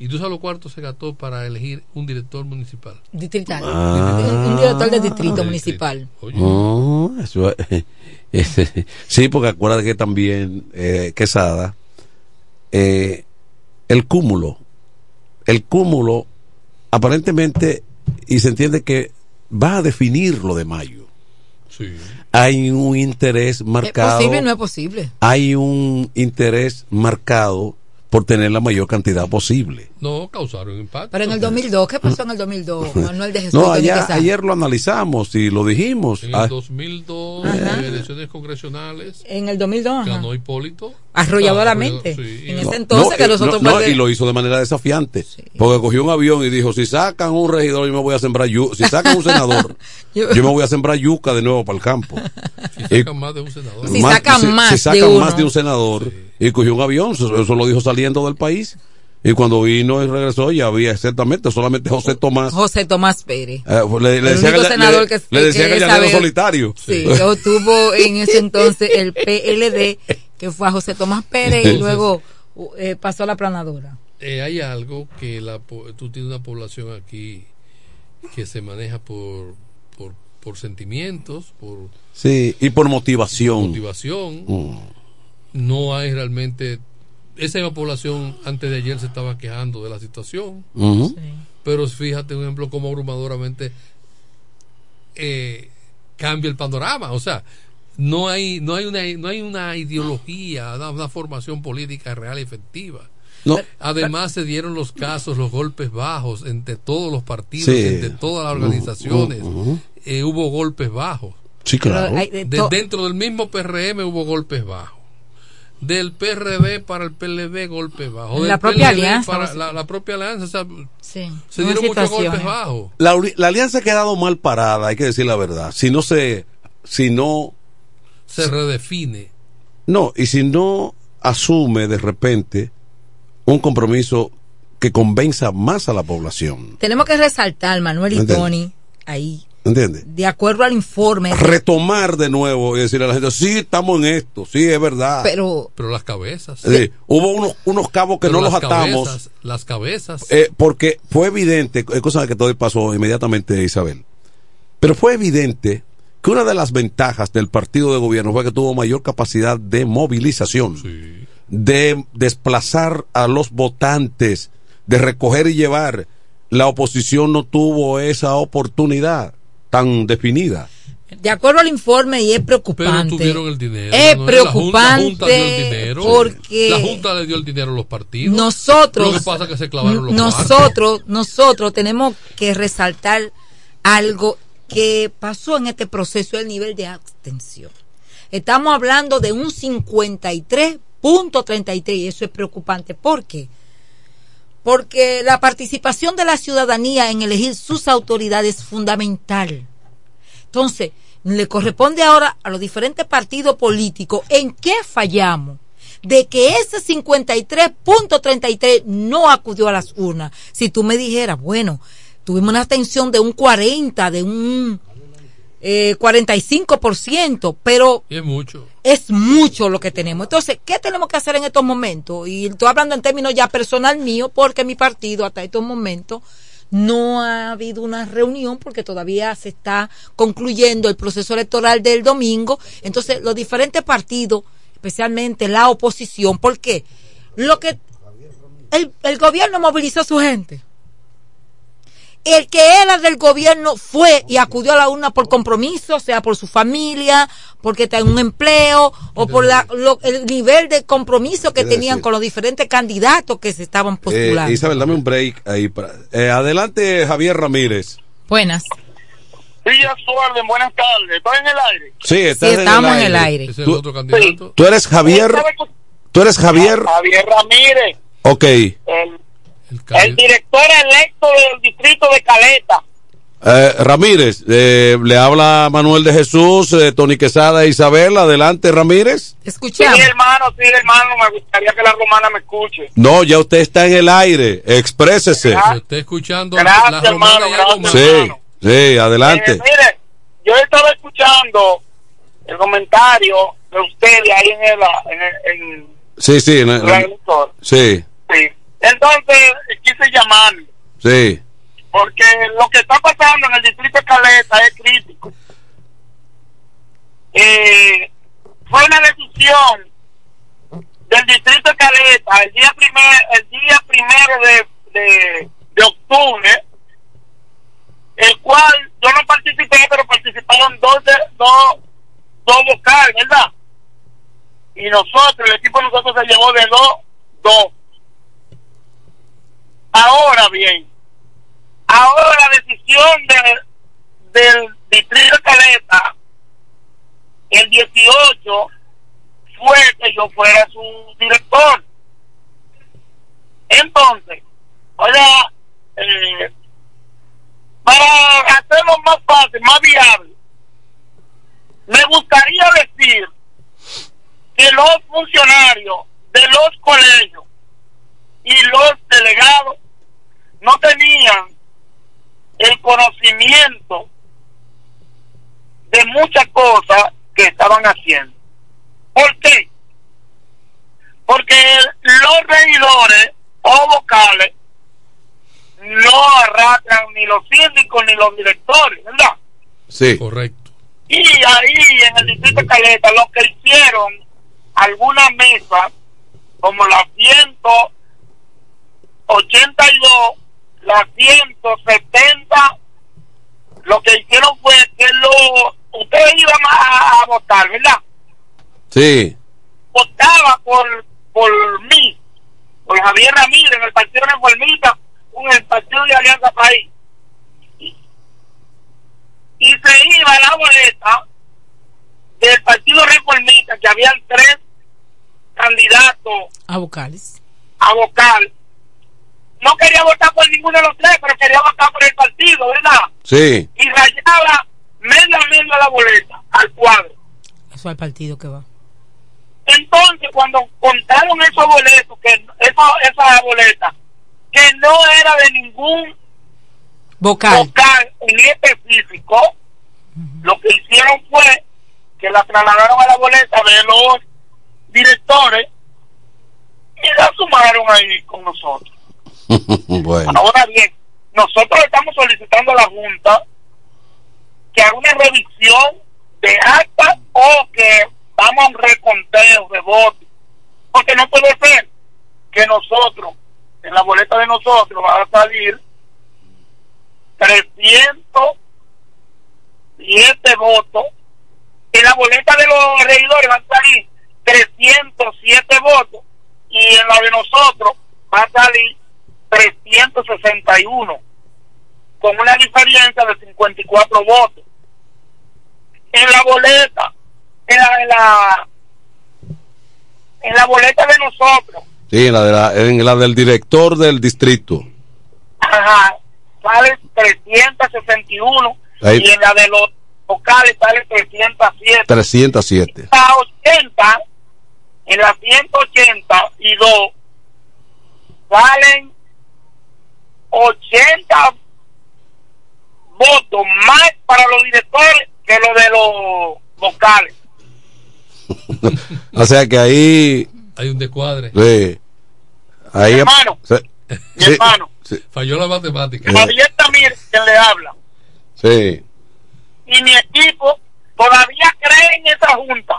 ¿Y tú sabes lo cuarto se gastó para elegir un director municipal? Distrital. Ah. un, director de distrito municipal. Oh, eso es- ese- sí, porque acuérdate que también eh, Quesada, eh, el cúmulo, el cúmulo, aparentemente, y se entiende que va a definir lo de mayo. Sí. Hay un interés ¿Es marcado. posible o no es posible? Hay un interés marcado por tener la mayor cantidad posible. No, causaron impacto. Pero en el 2002, ¿qué pasó en el 2002? Manuel de Jesús. No, allá- ayer lo analizamos y lo dijimos. En Ah, el 2002, Ajá. en elecciones congresionales, En el 2002. ajá. ganó Hipólito. Arrolladoramente. Sí, En y- ese entonces que y- nosotros no, fue- y lo hizo de manera desafiante. Porque cogió un avión y dijo, si sacan un regidor, yo me voy a sembrar yuca. Si sacan un senador, Yo- yo me voy a sembrar yuca de nuevo para el campo. Si sacan más de un senador. Si sacan más si de sacan uno. más de un senador. Y cogió un avión, eso, lo dijo saliendo del país. Y cuando vino y regresó, ya había exactamente solamente José Tomás. José Tomás Pérez. Eh, le, le El decían único que- senador le- que- le decían que que el llanero sabe- solitario. Sí, que obtuvo en ese entonces el PLD, que fue a José Tomás Pérez y luego eh, pasó a la planadora. Eh, hay algo que la, po- tú tienes una población aquí que se maneja por, por, por sentimientos, por Sí, y por motivación. motivación. Mm. No hay realmente. Esa misma población antes de ayer se estaba quejando de la situación. Pero fíjate, un ejemplo, cómo abrumadoramente eh, cambia el panorama. O sea, no hay, no hay, una, no hay una ideología, una, una formación política real y efectiva. No. Además, se dieron los casos, los golpes bajos entre todos los partidos, Sí. entre todas las organizaciones. Eh, hubo golpes bajos. Sí, claro. De dentro del mismo PRM hubo golpes bajos. Del PRD para el PLD golpes bajos. La Del propia PLD alianza, para la, la propia alianza. o sea, Sí, se dieron muchos golpes eh. bajos. La, la alianza ha quedado mal parada, hay que decir la verdad. Si no se, si no, Se redefine. no, y si no asume de repente un compromiso que convenza más a la población. Tenemos que resaltar, Manuel y. Tony, ahí, ¿Entiendes? de acuerdo al informe. Retomar de nuevo y decirle a la gente, sí, estamos en esto, sí, es verdad. pero Pero las cabezas. Sí, hubo unos, unos cabos que Pero no los las atamos. cabezas, las cabezas. Eh, porque fue evidente, es cosa que todo pasó inmediatamente, Isabel. Pero fue evidente que una de las ventajas del partido de gobierno fue que tuvo mayor capacidad de movilización, de desplazar a los votantes, de recoger y llevar. La oposición no tuvo esa oportunidad tan definida. de acuerdo al informe, y es pero preocupante. tuvieron el dinero. Es ¿no? La Junta- la Junta dio el preocupante dinero. porque La Junta le dio el dinero a los partidos. nosotros, Lo que pasa es que se clavaron los nosotros, nosotros tenemos que resaltar algo que pasó en este proceso, el nivel de abstención. Estamos hablando de un 53.33 y eso es preocupante. ¿Por qué? Porque la participación de la ciudadanía en elegir sus autoridades es fundamental. Entonces, le corresponde ahora a los diferentes partidos políticos en qué fallamos de que ese 53.33 no acudió a las urnas. Si tú me dijeras, bueno, tuvimos una abstención de un 40, de un eh, 45%, pero es mucho. es mucho lo que tenemos. Entonces, ¿qué tenemos que hacer en estos momentos? Y estoy hablando en términos ya personal mío, porque mi partido hasta estos momentos no ha habido una reunión porque todavía se está concluyendo el proceso electoral del domingo. Entonces, los diferentes partidos, especialmente la oposición, ¿por qué? Lo que el, el gobierno movilizó a su gente. El que era del gobierno fue y acudió a la urna por compromiso, sea por su familia, porque está en un empleo o por la- lo- el nivel de compromiso que tenían decir- con los diferentes candidatos que se estaban Eh, postulando. Isabel, dame un break ahí. Para... Eh, adelante, Javier Ramírez. Buenas. Sí, a su orden, buenas tardes. ¿Estoy en el aire? Sí, estás Sí, estamos en el aire. Tú- otro candidato. Tú eres Javier. Tú eres Javier. Javier Ramírez, Ok. el, el director electo del distrito de Caleta. Eh, Ramírez, eh, le habla Manuel de Jesús, eh, Tony Quesada e Isabel. Adelante, Ramírez. Sí, hermano, sí, hermano, me gustaría que la romana me escuche. No, ya usted está en el aire. Exprésese. Ah, Se está escuchando Gracias, la romana hermano, algo más. Sí, sí, adelante. Eh, mire, yo estaba escuchando el comentario de ustedes ahí en el, en, el- en Sí, sí, en- el en- Sí. Entonces, quise llamar, sí. porque lo que está pasando en el distrito de Caleta es crítico. Eh, fue una decisión del distrito de Caleta el día primer, el día primero de, de, de octubre, el cual yo no participé, pero participaron dos, de, dos, dos vocales, ¿verdad? Y nosotros, el equipo de nosotros se llevó de dos, dos. Ahora bien, ahora la decisión de, del distrito de Caleta, el 18, fue que yo fuera su director. Entonces, oiga, eh, para hacerlo más fácil, más viable, me gustaría decir que los funcionarios de los colegios y los delegados no tenían el conocimiento de muchas cosas que estaban haciendo. ¿Por qué? Porque los regidores o vocales no arrastran ni los síndicos ni los directores, ¿verdad? Sí. Correcto. Y ahí en el distrito de Caleta, lo que hicieron algunas mesas, como la 182, la 170, lo que hicieron fue que lo, ustedes iban a, a votar, ¿verdad? Sí. Votaba por, por mí, por Javier Ramírez, en el Partido Reformista, con el Partido de Alianza País. Y se iba la boleta del Partido Reformista, que habían tres candidatos A vocales. a vocal. No quería votar por ninguno de los tres, pero quería votar por el partido, ¿verdad? Sí. Y rayaba media media la boleta al cuadro. Eso al partido que va. Entonces, cuando contaron esos boletos, que esa, esa boleta, que no era de ningún Vocal. vocal en específico, lo que hicieron fue que la trasladaron a la boleta de los directores y la sumaron ahí con nosotros. bueno. Ahora bien, nosotros estamos solicitando a la Junta que haga una revisión de acta o que vamos a un reconteo de votos. Porque no puede ser que nosotros, en la boleta de nosotros, va a salir 307 votos. En la boleta de los regidores va a salir 307 votos. Y en la de nosotros va a salir 361 con una diferencia de 54 votos. En la boleta, en la, en la, en la boleta de nosotros, Sí, en la, de la, en la del director del distrito. ajá, sale 361 Ahí. y en la de los vocales sale 307. 307. La 80, en la 182 salen 80 votos más para los directores que los de los vocales. o sea que ahí. Hay un descuadre. Sí. Ahí. Mi hermano, Sí. Mi Sí. hermano, Sí. Falló la matemática. Javier Tamir, quien le habla, sí. y mi equipo todavía cree en esa junta.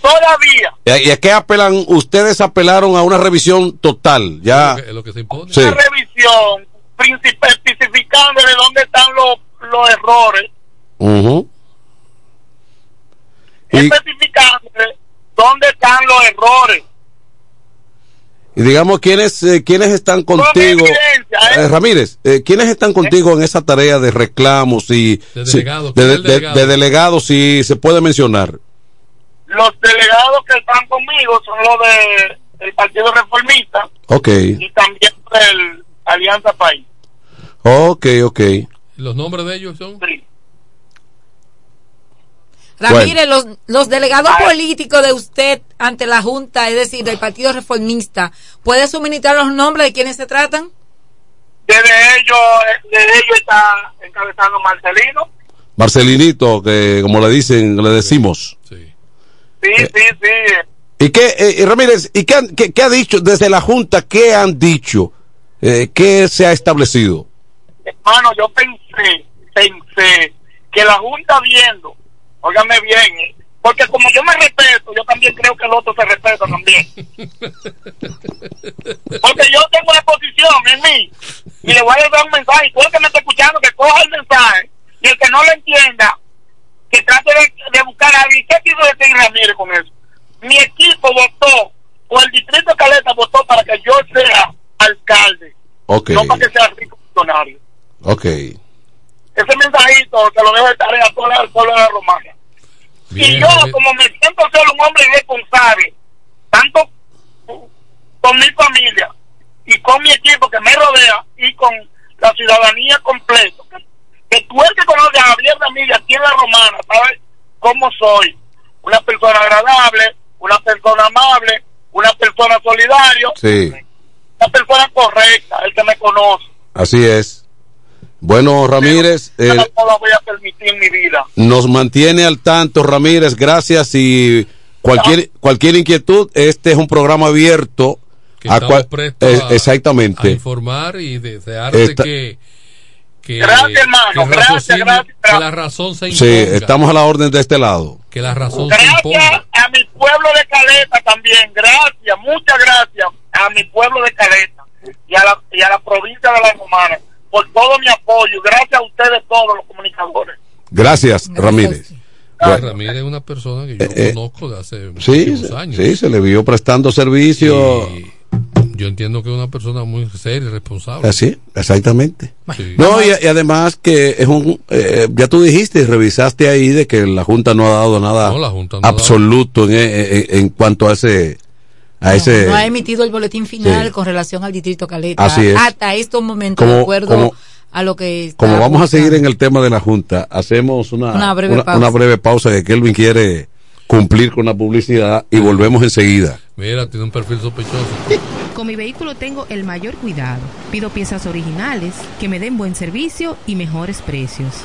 Todavía. ¿Y a qué apelan? Ustedes apelaron a una revisión total. Ya. Es lo que se impone. Sí. Una revisión princip- especificándole dónde están los, los errores, Ujú. Y, especificándole dónde están los errores. y digamos, ¿quiénes, eh, ¿quiénes están contigo? Eh, Ramírez, eh, ¿quiénes están contigo en esa tarea de reclamos y De sí, delegado, de, ¿quién es el de- delegado? de delegados, si se puede mencionar? Los delegados que están conmigo son los de el Partido Reformista Ok, y también del Alianza País. ok, ok. ¿Los nombres de ellos son? Ramírez, los, los delegados políticos de usted ante la Junta, es decir, del Partido Reformista, ¿puede suministrar los nombres de quienes se tratan? Desde ellos, de ellos está encabezando Marcelino. Marcelinito, que como le dicen, le decimos. Sí, sí, sí. ¿Y qué, eh, Ramírez, ¿y qué, han- qué- qué ha dicho desde la Junta? ¿Qué han dicho? Eh, ¿Qué se ha establecido? Hermano, yo pensé, pensé que la Junta viendo, óigame bien, eh, porque como yo me respeto, yo también creo que el otro se respeta también. Porque yo tengo una posición en mí y le voy a dar un mensaje. Y todo el que me está escuchando, que coja el mensaje y el que no lo entienda, que trate de, de buscar a alguien. ¿Qué quiso decir Ramírez con eso? Mi equipo votó, o el distrito de Caleta votó para que yo sea alcalde, no para que sea rico funcionario. ok. Ese mensajito se lo dejo de tarea a toda la, toda la romana. y yo, como me siento ser un hombre responsable, tanto con mi familia y con mi equipo que me rodea y con la ciudadanía completa, que, que tú el que conoce a Javier Ramírez aquí en la romana, ¿sabes cómo soy? Una persona agradable, una persona amable, una persona solidario, Sí, una persona correcta, el que me conoce. así es. Bueno, Ramírez, eh, Yo no lo voy a permitir en mi vida. nos mantiene al tanto, Ramírez, gracias y cualquier cualquier inquietud, este es un programa abierto. Que a estamos cual- eh, exactamente. a informar y desearte Esta- que, que, Gracias, hermano, que gracias, gracias. que la razón se Sí, imponga. estamos a la orden de este lado. Que la razón se Gracias imponga. a mi pueblo de Caleta también, gracias, muchas gracias a mi pueblo de Caleta y a la, y a la provincia de La Romana por todo mi apoyo, gracias a ustedes todos los comunicadores. Gracias, Ramírez. Bueno, Ramírez es una persona que yo Eh, eh, conozco de hace sí, se- años. sí, se le vio prestando servicio. Yo entiendo que es una persona muy seria y responsable. Así, exactamente. Sí. No, y, y además que es un, eh, ya tú dijiste, revisaste ahí de que la Junta no ha dado nada No, la Junta no ha dado. absoluto en, en- en cuanto a ese, a ese, No ha emitido el boletín final Sí. con relación al distrito Caleta. Así es. Hasta estos momentos, Como- de acuerdo como- a lo que como vamos a seguir en el tema de la Junta, hacemos una, Una breve una, pausa. una breve pausa que Kelvin quiere cumplir con la publicidad y volvemos enseguida. Mira, tiene un perfil sospechoso. Con mi vehículo tengo el mayor cuidado. Pido piezas originales, que me den buen servicio y mejores precios.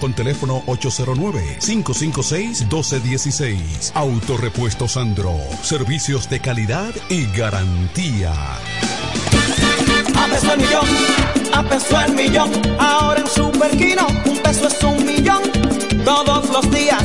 con teléfono 809-556-1216. Autorepuesto Sandro. Servicios de calidad y garantía. A peso el millón, a peso el millón. Ahora en Superquino, un peso es un millón. Todos los días,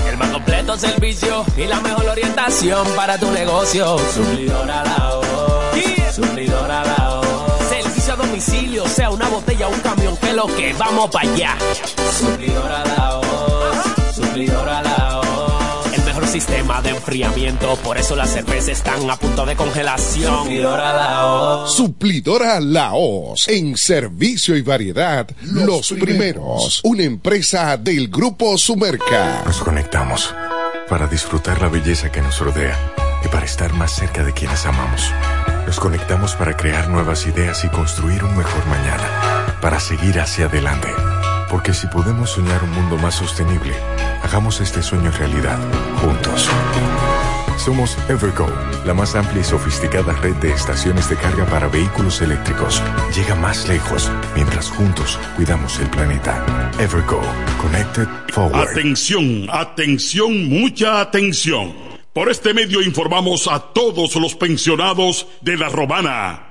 El más completo servicio y la mejor orientación para tu negocio. Suplidora la voz. Suplidora la voz. Servicio a domicilio, sea una botella o un camión, que lo que vamos para allá. Suplidora la voz. Suplidora la voz. Sistema de enfriamiento, por eso las cervezas están a punto de congelación. Suplidora la voz. Suplidora Laos, en servicio y variedad, los, primeros. Una empresa del Grupo Sumerca. Nos conectamos para disfrutar la belleza que nos rodea y para estar más cerca de quienes amamos. Nos conectamos para crear nuevas ideas y construir un mejor mañana, para seguir hacia adelante. Porque si podemos soñar un mundo más sostenible, hagamos este sueño realidad, juntos. Somos Evergo, la más amplia y sofisticada red de estaciones de carga para vehículos eléctricos. Llega más lejos mientras juntos cuidamos el planeta. Evergo, Connected Forward. Atención, atención, mucha atención. Por este medio informamos a todos los pensionados de La Romana,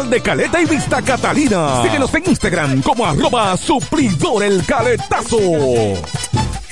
de Caleta y Vista Catalina. Síguenos en Instagram como arroba suplidor el caletazo.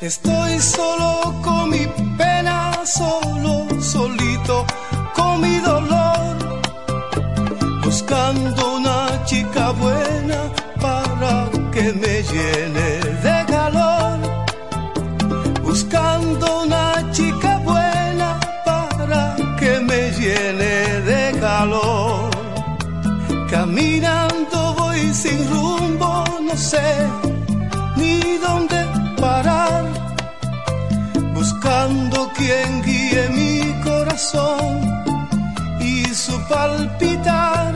Estoy solo con mi pena, solo, solito, con mi dolor, buscando una chica buena para que me llene de calor, buscando una chica buena para que me llene de calor. Caminando voy sin rumbo, no sé ni dónde parar, buscando quien guíe mi corazón y su palpitar,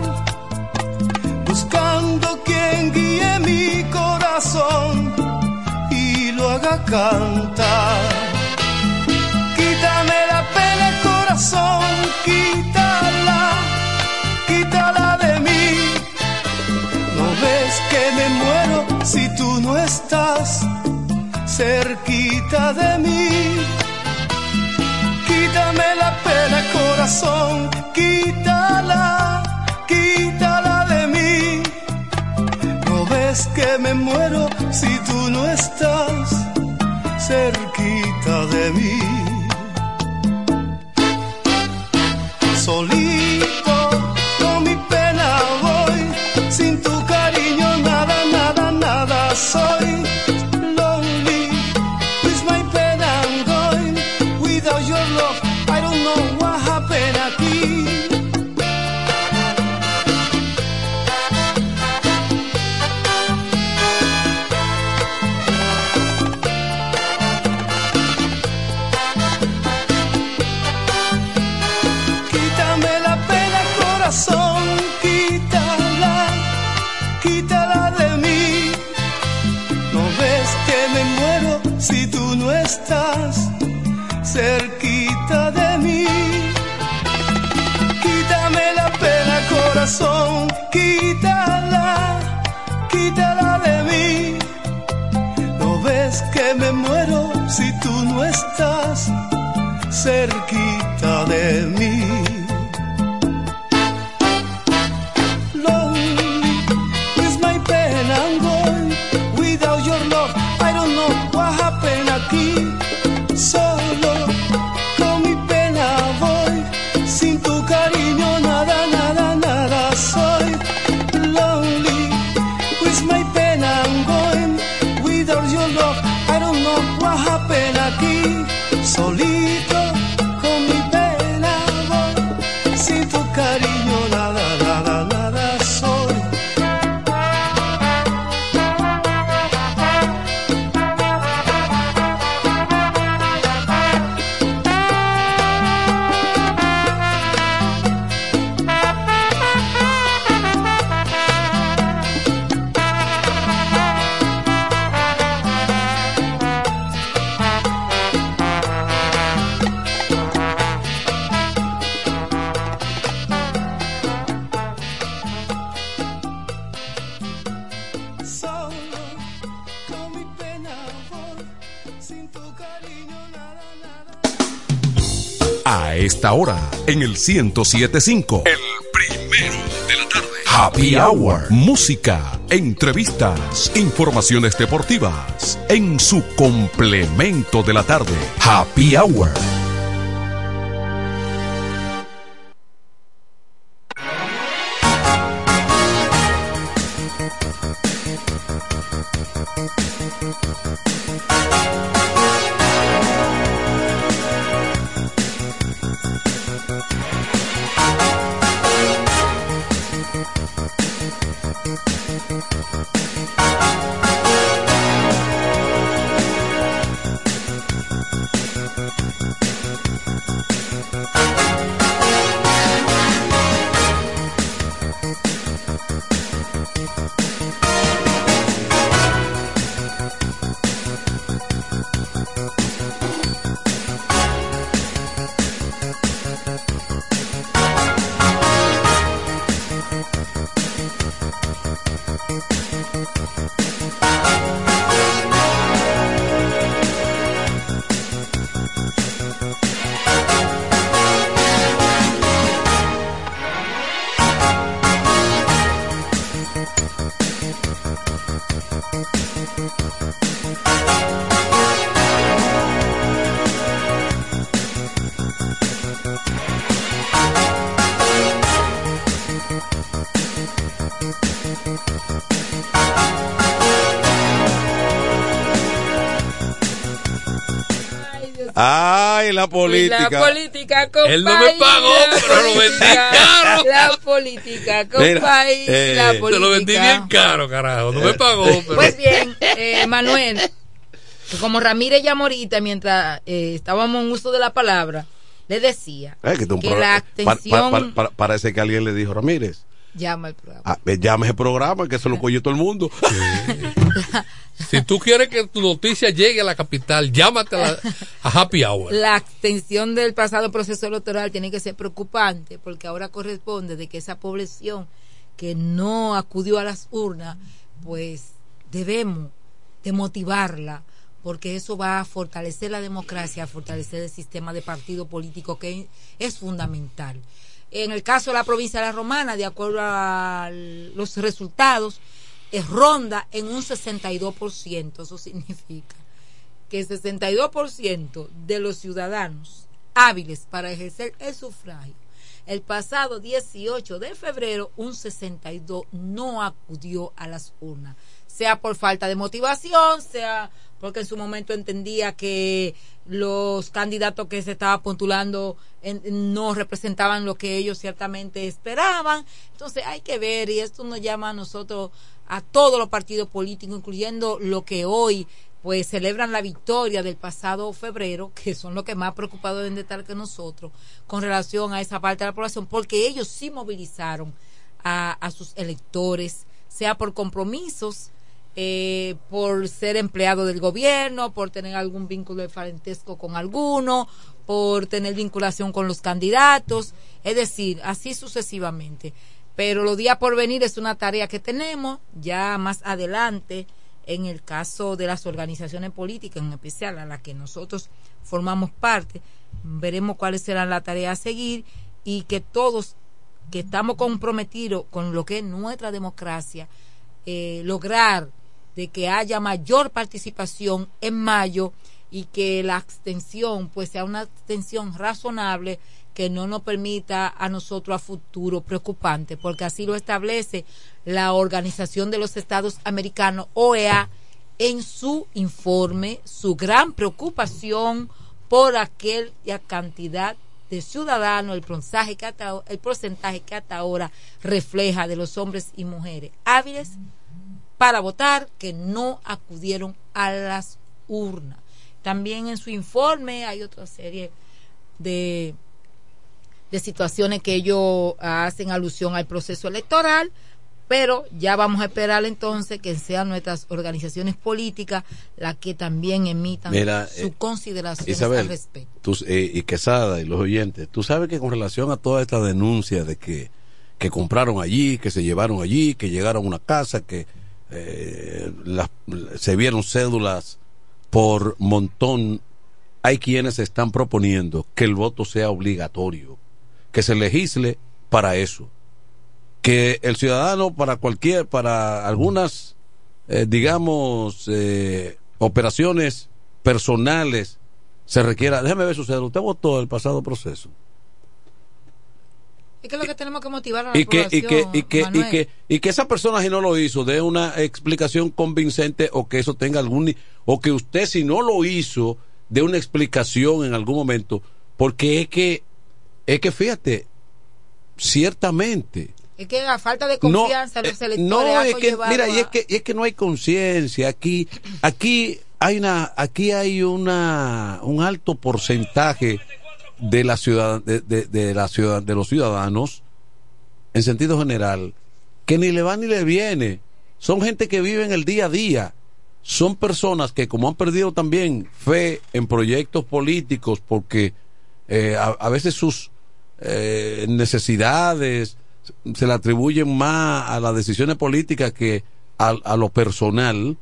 buscando quien guíe mi corazón y lo haga cantar. Quítame la pena, corazón, quítala, quítala de mí. No ves que me muero si tú no estás cerquita de mí. Quítame la pena, corazón, quítala, quítala de mí. No ves que me muero si tú no estás cerquita de mí. Solito 1075. El primero de la tarde. Happy Hour. Música, entrevistas, informaciones deportivas. En su complemento de la tarde. Happy Hour. La política. La política, compadre. Él no me pagó, pero lo vendí caro. La política, Mira, compadre. eh, la política. lo vendí bien caro, carajo. No me pagó, pero. Pues bien, eh, Manuel, como Ramírez ya morita mientras eh, estábamos en uso de la palabra, le decía Eh, que, la pa- abstención pa- pa- pa- parece que alguien le dijo, Ramírez, llama al programa. ah, eh, llame ese programa que se lo cogió todo el mundo. Si tú quieres que tu noticia llegue a la capital, llámate a, la- a Happy Hour. La abstención del pasado proceso electoral tiene que ser preocupante porque ahora corresponde de que esa población que no acudió a las urnas, pues debemos de motivarla porque eso va a fortalecer la democracia, a fortalecer el sistema de partido político que es fundamental. En el caso de la provincia de la Romana, de acuerdo a los resultados, es ronda en un 62%. Eso significa que el 62% de los ciudadanos hábiles para ejercer el sufragio el pasado 18 de febrero un 62 no acudió a las urnas, sea por falta de motivación, sea porque en su momento entendía que los candidatos que se estaban postulando en- no representaban lo que ellos ciertamente esperaban. Entonces hay que ver, y esto nos llama a nosotros, a todos los partidos políticos, incluyendo lo que hoy pues celebran la victoria del pasado febrero, que son los que más preocupados deben de estar que nosotros, con relación a esa parte de la población, porque ellos sí movilizaron a sus electores, sea por compromisos, eh, por ser empleado del gobierno, por tener algún vínculo de parentesco con alguno, por tener vinculación con los candidatos, es decir, así sucesivamente. Pero los días por venir es una tarea que tenemos, ya más adelante, en el caso de las organizaciones políticas, en especial a las que nosotros formamos parte, veremos cuáles serán las tareas a seguir y que todos que estamos comprometidos con lo que es nuestra democracia, eh, lograr de que haya mayor participación en mayo y que la abstención pues sea una abstención razonable que no nos permita a nosotros a futuro preocupante, porque así lo establece la Organización de los Estados Americanos, OEA, en su informe, su gran preocupación por aquella cantidad de ciudadanos, el porcentaje que hasta, el porcentaje que hasta ahora refleja de los hombres y mujeres hábiles para votar que no acudieron a las urnas. También en su informe hay otra serie de, de situaciones que ellos hacen alusión al proceso electoral, pero ya vamos a esperar entonces que sean nuestras organizaciones políticas las que también emitan Mira, su eh, consideración al respecto. tú, eh, y Quesada y los oyentes, tú sabes que con relación a toda esta denuncia de que, que compraron allí, que se llevaron allí, que llegaron a una casa, que eh, las- se vieron cédulas por montón hay quienes están proponiendo que el voto sea obligatorio, que se legisle para eso, que el ciudadano para cualquier, para algunas, eh, digamos, eh, operaciones personales se requiera. Déjeme ver su cédula. Usted votó el pasado proceso. Es que lo que tenemos que motivar a la y que, y que, y que, y que, y que esa persona si no lo hizo dé una explicación convincente o que eso tenga algún o que usted si no lo hizo dé una explicación en algún momento. Porque es que es que fíjate ciertamente. Es que la falta de no, confianza en los eh, electores no, es que, mira, y es que, y es que no hay conciencia. Aquí, aquí hay una, aquí hay una, un alto porcentaje de la ciudad, de, de, de la ciudad, de los ciudadanos, en sentido general, que ni le va ni le viene. Son gente que vive en el día a día. Son personas que, como han perdido también fe en proyectos políticos, porque eh, a, veces sus eh, necesidades se le atribuyen más a las decisiones políticas que a, a lo personal,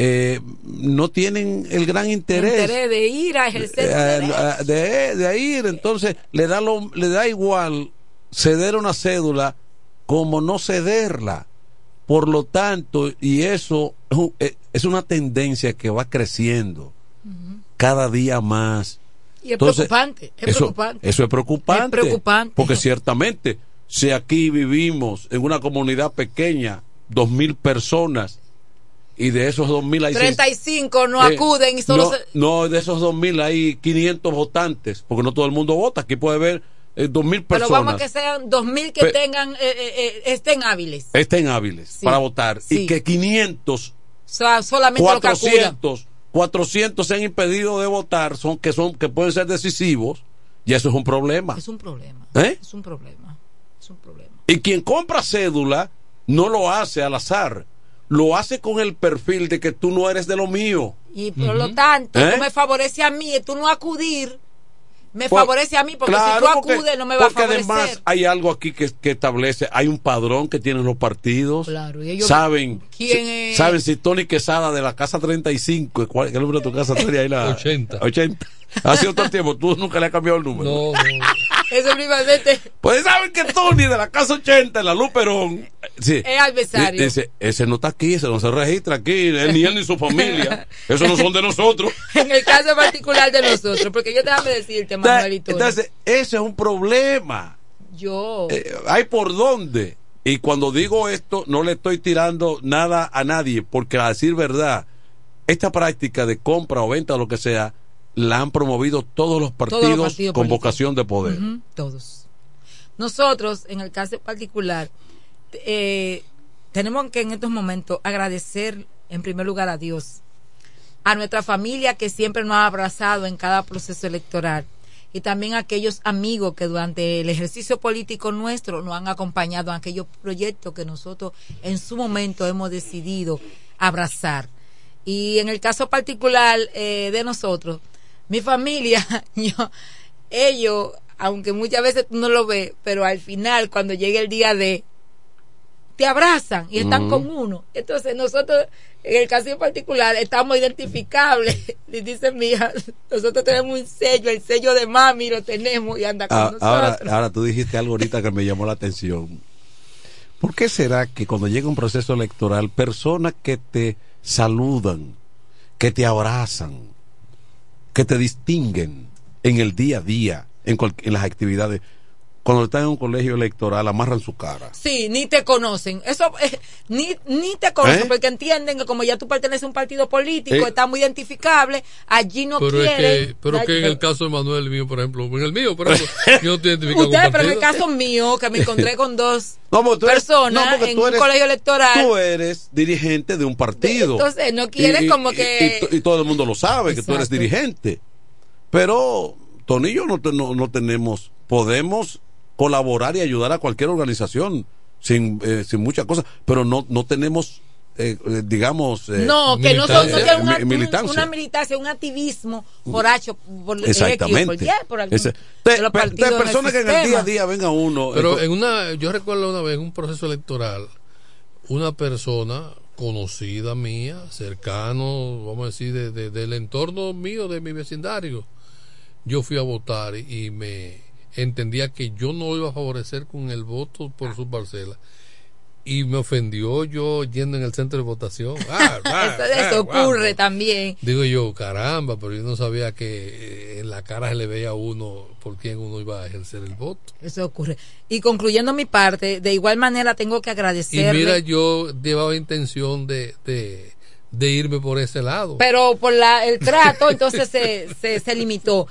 eh, no tienen el gran interés, interés de ir a ejercer eh, de, de ir, entonces le da lo, le da igual ceder una cédula como no cederla. Por lo tanto, y eso es eh, es una tendencia que va creciendo cada día más. Y es preocupante, es eso, preocupante. Eso es preocupante. Es preocupante. Porque ciertamente, si aquí vivimos en una comunidad pequeña, dos mil personas, y de esos dos mil hay seis- 35 no eh, acuden y solo no, se- no, de esos 2000 hay 500 votantes, porque no todo el mundo vota. Aquí puede haber eh, 2000 Pero personas. vamos a que sean 2000 que Pe- tengan, eh, eh, eh, estén hábiles. estén hábiles Sí, para votar sí. y que 500, O sea, solamente lo que acudan. 400, 400 se han impedido de votar, son que son que pueden ser decisivos y eso es un problema. Es un problema. ¿Eh? Es un problema. Es un problema. Y quien compra cédula no lo hace al azar, lo hace con el perfil de que tú no eres de lo mío. Y por lo tanto, ¿Eh? no me favorece a mí, tú no acudir, me Por- favorece a mí, porque Claro, si tú porque- acudes no me va a porque favorecer. además hay algo aquí que, que establece, hay un padrón que tienen los partidos. Claro, y ellos- saben, ¿Quién si- es? saben si Tony Quesada de la casa 35, ¿cuál, ¿qué número de tu casa Tony? Ahí la 80. 80. Ha sido todo el tiempo, tú nunca le has cambiado el número. No, no. Eso primeramente Pues saben que Tony de la casa 80 en la Luperón, sí, es adversario. dice, ese no está aquí, ese no se registra aquí, ni él ni su familia. Esos no son de nosotros. en el caso particular de nosotros, porque yo déjame decirte, Manuelito. Entonces, ese es un problema. yo. Eh, hay por dónde. Y cuando digo esto, no le estoy tirando nada a nadie, porque a decir verdad, esta práctica de compra o venta o lo que sea, la han promovido todos los partidos, Todos los partidos con políticos. vocación de poder. Todos. Nosotros, en el caso particular, eh, tenemos que en estos momentos agradecer en primer lugar a Dios, a nuestra familia que siempre nos ha abrazado en cada proceso electoral y también a aquellos amigos que durante el ejercicio político nuestro nos han acompañado en aquellos proyectos que nosotros en su momento hemos decidido abrazar. Y en el caso particular eh, de nosotros, mi familia, yo, ellos, aunque muchas veces tú no lo ves, pero al final, cuando llega el día de, te abrazan y están Ujú. con uno. Entonces nosotros, en el caso en particular, estamos identificables. Y dice mi hija, nosotros tenemos un sello, el sello de mami lo tenemos y anda con Ah, nosotros. ahora, ahora tú dijiste algo ahorita que me llamó la atención. ¿Por qué será que cuando llega un proceso electoral, personas que te saludan, que te abrazan, que te distinguen en el día a día, en, en las actividades, cuando están en un colegio electoral, amarran su cara? Sí, ni te conocen. Eso, eh, ni, ni te conocen, ¿Eh? porque entienden que como ya tú perteneces a un partido político, Eh. está muy identificable, allí no pero es quieren. que, pero que en el caso de Manuel y mío, por ejemplo, en el mío, por ejemplo, yo no te identifico con Usted, pero en el caso mío, que me encontré con dos No, tú eres- personas no, porque en tú un eres- colegio electoral. Tú eres dirigente de un partido. Entonces, no quieren como y- que- Y, y todo el mundo lo sabe, que tú eres dirigente. Pero Tony y yo no, te- no, no tenemos, podemos colaborar y ayudar a cualquier organización sin, eh, sin muchas cosas, pero no, no tenemos, eh, eh, digamos... eh, no, que no son, no eh, tienen una, mi- militancia. una militancia, un activismo por H, por Exactamente. X, por Y, por algún Ese- de de, los de partidos en el personas que en el día a día venga uno. Pero eh, en una, yo recuerdo una vez en un proceso electoral, una persona conocida mía, cercano, vamos a decir, de- de- del entorno mío, de mi vecindario. Yo fui a votar y me entendía que yo no iba a favorecer con el voto por su parcela. Y me ofendió yo yendo en el centro de votación. Ah, ah, Eso, eso ah, ocurre también. Digo yo, caramba, pero yo no sabía que eh, en la cara se le veía a uno por quién uno iba a ejercer el voto. Eso ocurre. Y concluyendo mi parte, de igual manera tengo que Y agradecerle. mira, yo llevaba intención de, de, de irme por ese lado. pero por la, el trato entonces se, se, se limitó.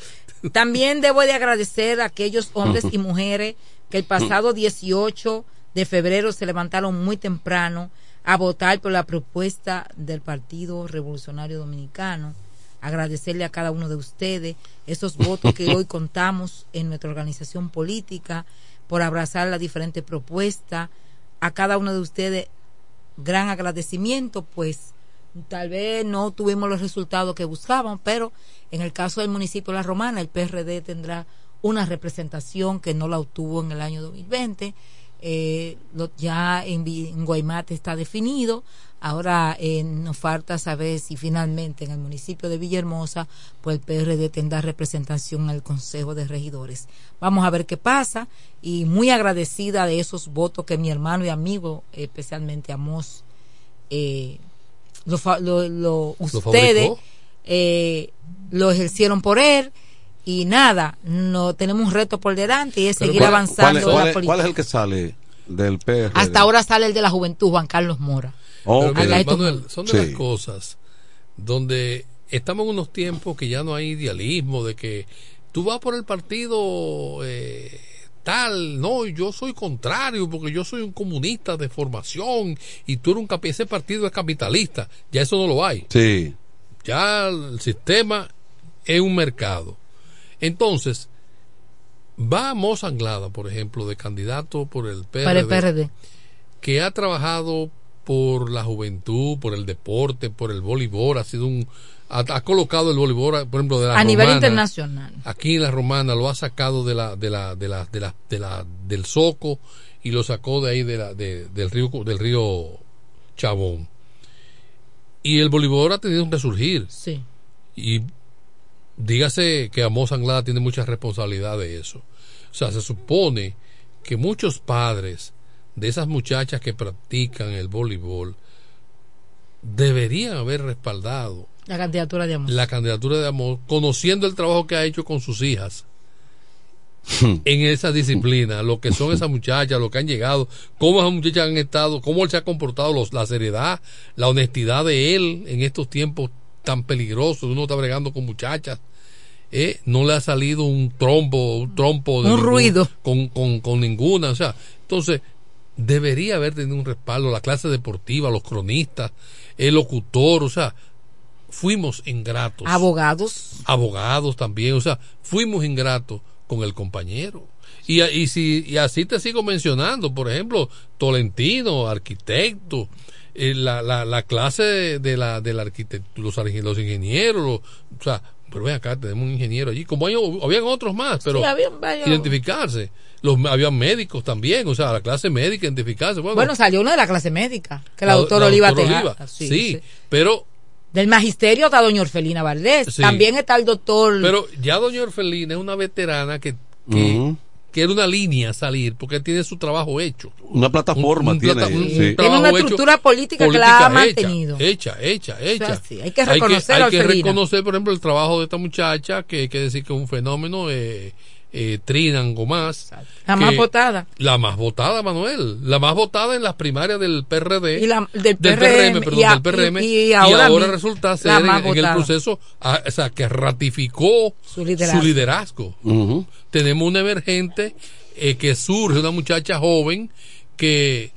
También debo de agradecer a aquellos hombres y mujeres que el pasado 18 de febrero se levantaron muy temprano a votar por la propuesta del Partido Revolucionario Dominicano. Agradecerle a cada uno de ustedes esos votos que hoy contamos en nuestra organización política por abrazar las diferentes propuestas. A cada uno de ustedes gran agradecimiento, pues tal vez no tuvimos los resultados que buscaban, pero en el caso del municipio de La Romana, el PRD tendrá una representación que no la obtuvo en el año 2020. Eh, lo- ya en, en Guaymate está definido. Ahora eh, nos falta saber si finalmente en el municipio de Villahermosa, pues el PRD tendrá representación en el Consejo de Regidores. Vamos a ver qué pasa y muy agradecida de esos votos que mi hermano y amigo, especialmente Amos, eh, lo, lo- lo- ustedes? Eh, lo ejercieron por él y nada, no tenemos un reto por delante y es seguir ¿Cuál- avanzando cuál, en cuál la política. cuál es el que sale del PR? Hasta ahora sale el de la juventud, Juan Carlos Mora. Mira, esto- Manuel, son de Sí. las cosas donde estamos en unos tiempos que ya no hay idealismo, de que tú vas por el partido eh, tal, no, yo soy contrario porque yo soy un comunista de formación y tú eres un ese partido es capitalista, ya eso no lo hay. Sí. Ya el sistema es un mercado. Entonces, va Mos Anglada, por ejemplo, de candidato por el PRD, Para el PRD. que ha trabajado por la juventud, por el deporte, por el voleibol, ha sido un ha, ha colocado el voleibol, por ejemplo, de la A nivel internacional. Aquí en la Romana lo ha sacado de la de la de la de la, de la del Soco y lo sacó de ahí de la de- del río del río Chabón. Y el voleibol ha tenido un resurgir. Sí. Y dígase que Amos Anglada tiene mucha responsabilidad de eso. O sea, se supone que muchos padres de esas muchachas que practican el voleibol deberían haber respaldado La candidatura de Amos. la candidatura de Amos, conociendo el trabajo que ha hecho con sus hijas en esa disciplina, lo que son esas muchachas, lo que han llegado, cómo esas muchachas han estado, cómo él se ha comportado, los- la seriedad, la honestidad de él en estos tiempos tan peligrosos, uno está bregando con muchachas, eh, no le ha salido un trompo, un trompo de Un ningún- ruido. con, con, con ninguna, o sea, entonces debería haber tenido un respaldo, la clase deportiva, los cronistas, el locutor, o sea, fuimos ingratos Abogados. abogados también, o sea, fuimos ingratos con el compañero. Y, y si y así te sigo mencionando, por ejemplo, Tolentino, arquitecto, eh, la, la, la clase de, de la del arquitecto, los, los ingenieros, los- o sea, pero ven acá, tenemos un ingeniero allí, como hay, habían otros más, pero Sí, habían varios. identificarse. Los, había médicos también, o sea, la clase médica identificarse. Bueno, Bueno, salió uno de la clase médica, que la, la- doctora la Oliva doctora sí, sí. pero Del magisterio está doña Orfelina Valdés. Sí. También está el doctor. Pero ya doña Orfelina es una veterana que, que, que era una línea salir porque tiene su trabajo hecho. Una plataforma Un- un tiene. plata- un sí. Tiene trabajo una hecho, estructura política que la ha mantenido. Hecha, hecha, hecha. hay que reconocer a hay que, Orfelina. reconocer, por ejemplo, el trabajo de esta muchacha, que hay que decir que es un fenómeno, eh, eh, Trinan Gomás. La más votada. La más votada, Manuel. La más votada en las primarias del PRD. Y la- del del PRM, perdón, y a- del PRM. y- y ahora mi- resulta ser en, el proceso, ah, o sea, que ratificó Su liderazgo. liderazgo. Tenemos una emergente eh, que surge, una muchacha joven que,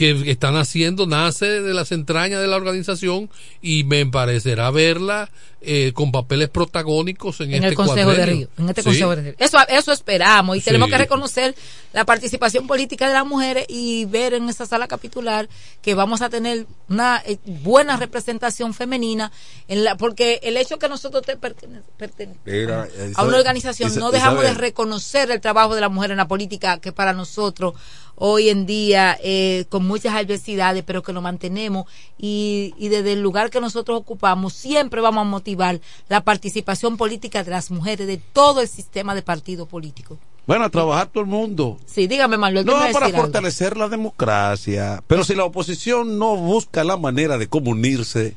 que está naciendo, nace de las entrañas de la organización y me parecerá verla eh, con papeles protagónicos en, en este el Consejo de. Río. En este Sí. Consejo de Río. Eso, eso esperamos y Sí. tenemos que reconocer la participación política de las mujeres y ver en esa sala capitular que vamos a tener una eh, buena representación femenina en la porque el hecho que nosotros te pertene- pertene- Mira, a una organización no dejamos de reconocer el trabajo de la mujer en la política que para nosotros hoy en día eh, con muchas adversidades, pero que lo mantenemos y, y desde el lugar que nosotros ocupamos siempre vamos a motivar la participación política de las mujeres de todo el sistema de partido político. Bueno, a trabajar todo el mundo. Sí, dígame, Manuel. ¿qué No, va para algo? fortalecer la democracia. Pero si la oposición no busca la manera de cómo unirse,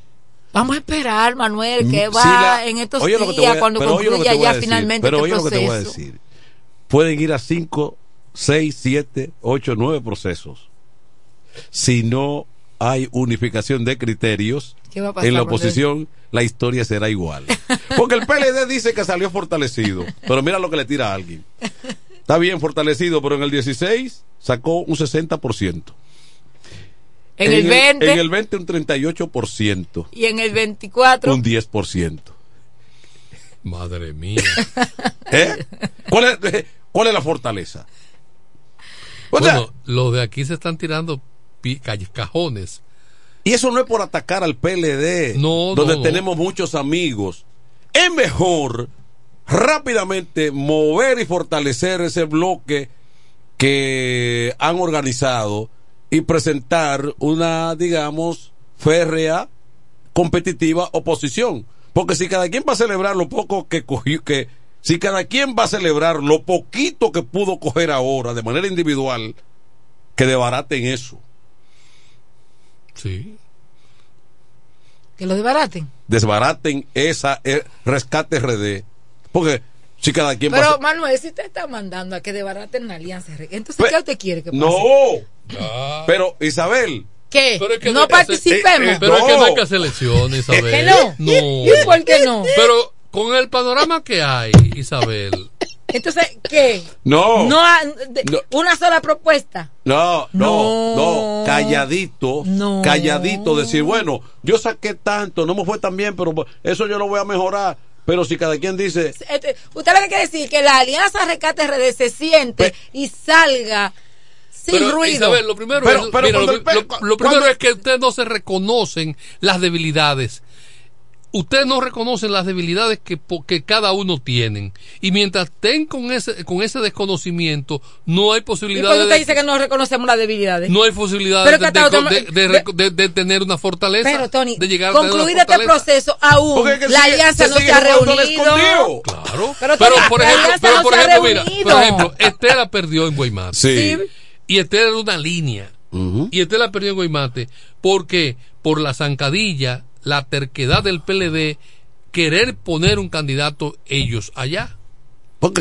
Vamos a esperar, Manuel, que Mm, va si la- en estos que días a- cuando que concluya ya decir, finalmente pero este oye lo que te voy a decir. Pueden ir a 5, 6, 7, 8, 9 procesos. Si no hay unificación de criterios ¿Qué va a pasar, en la oposición, la historia será igual. Porque el PLD dice que salió fortalecido, pero mira lo que le tira a alguien. Está bien fortalecido, pero en el 16 sacó un 60%. En el 20. En el 20 un 38%. Y en el 24, Un 10%. Madre mía. ¿Eh? ¿Cuál, es, eh, ¿Cuál es la fortaleza? O sea, bueno, los de aquí se están tirando cajones. y eso no es por atacar al PLD, No, donde no, no. tenemos muchos amigos. Es mejor rápidamente mover y fortalecer ese bloque que han organizado y presentar una, digamos, férrea, competitiva oposición. Porque si cada quien va a celebrar lo poco que cogió, que si cada quien va a celebrar lo poquito que pudo coger ahora de manera individual, que desbaraten eso. Sí. que lo desbaraten. Desbaraten esa eh, rescate RD. Porque si cada quien va Pero a... Manuel, si usted está mandando a que desbaraten la alianza, entonces Pe- ¿qué usted quiere que pase? No. Pero Isabel, ¿Qué? Pero es que no participemos. eh, eh, Pero es que No. no hay que hacer elecciones, Isabel. ¿Que no? No. ¿Y por qué no? Pero con el panorama que hay, Isabel, Entonces, ¿qué? No. No, ha- de- No. una sola propuesta. no, no, No. no, calladito, No. calladito, decir, bueno, yo saqué tanto, no me fue tan bien, pero eso yo lo voy a mejorar. Pero si cada quien dice, Este, usted lo que quiere decir que la alianza Rescate RD se siente y salga sin pero, ruido. Isabel, lo primero, Pero- es, pero mira, cuando lo, lo- primero cuando- es que ustedes no se reconocen las debilidades. Ustedes no reconocen las debilidades que, que cada uno tienen. Y mientras estén con ese, con ese desconocimiento, no hay ¿Y posibilidad qué usted de, dice que no reconocemos las debilidades? no hay posibilidad Pero de, que de- hasta de- otro- de- de- de- de tener una fortaleza. Pero, Tony, de llegar concluido este proceso, aún Porque es que la sigue- alianza se no se ha reunido. Claro. Pero, Pero, Tony, por ejemplo, pero no por ejemplo, mira, por ejemplo, Estela perdió en Guaymate. sí, Y Estela era una línea. Y Estela perdió en Guaymate. porque Por la zancadilla, la terquedad del PLD, querer poner un candidato ellos allá.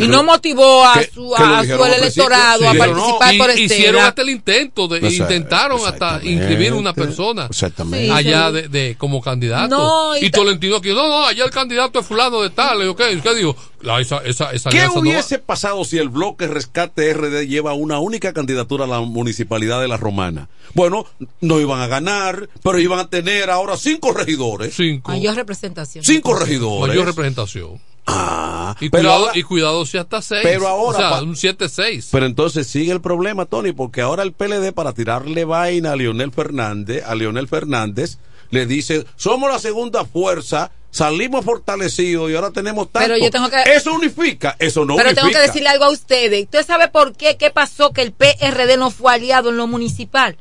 Y no motivó a Que- su, que a su electorado a participar y- por Hicieron Estela. hasta el intento, de, intentaron hasta inscribir una persona Exactamente. allá de, de- como candidato. No, y y, Tolentino aquí, no, no, allá el candidato es fulano de tal. y yo, ¿Qué, ¿Qué digo? La- esa, esa, esa ¿Qué no hubiese pasado si el bloque Rescate RD lleva una única candidatura a la municipalidad de La Romana? Bueno, no iban a ganar, pero iban a tener ahora cinco regidores. Cinco. Mayor representación. Cinco regidores. Mayor representación. Ah, Y pero cuidado, ahora- y cuidado si hasta seis. Pero ahora O sea, pa- un 7-6. Pero entonces sigue el problema, Tony, porque ahora el PLD para tirarle vaina a Leonel Fernández, a Leonel Fernández, le dice, somos la segunda fuerza, salimos fortalecidos y ahora tenemos tanto. Pero yo tengo que- Eso unifica, eso no Pero unifica. tengo que decirle algo a ustedes. ¿Usted sabe por qué? ¿Qué pasó que el PRD no fue aliado en lo municipal?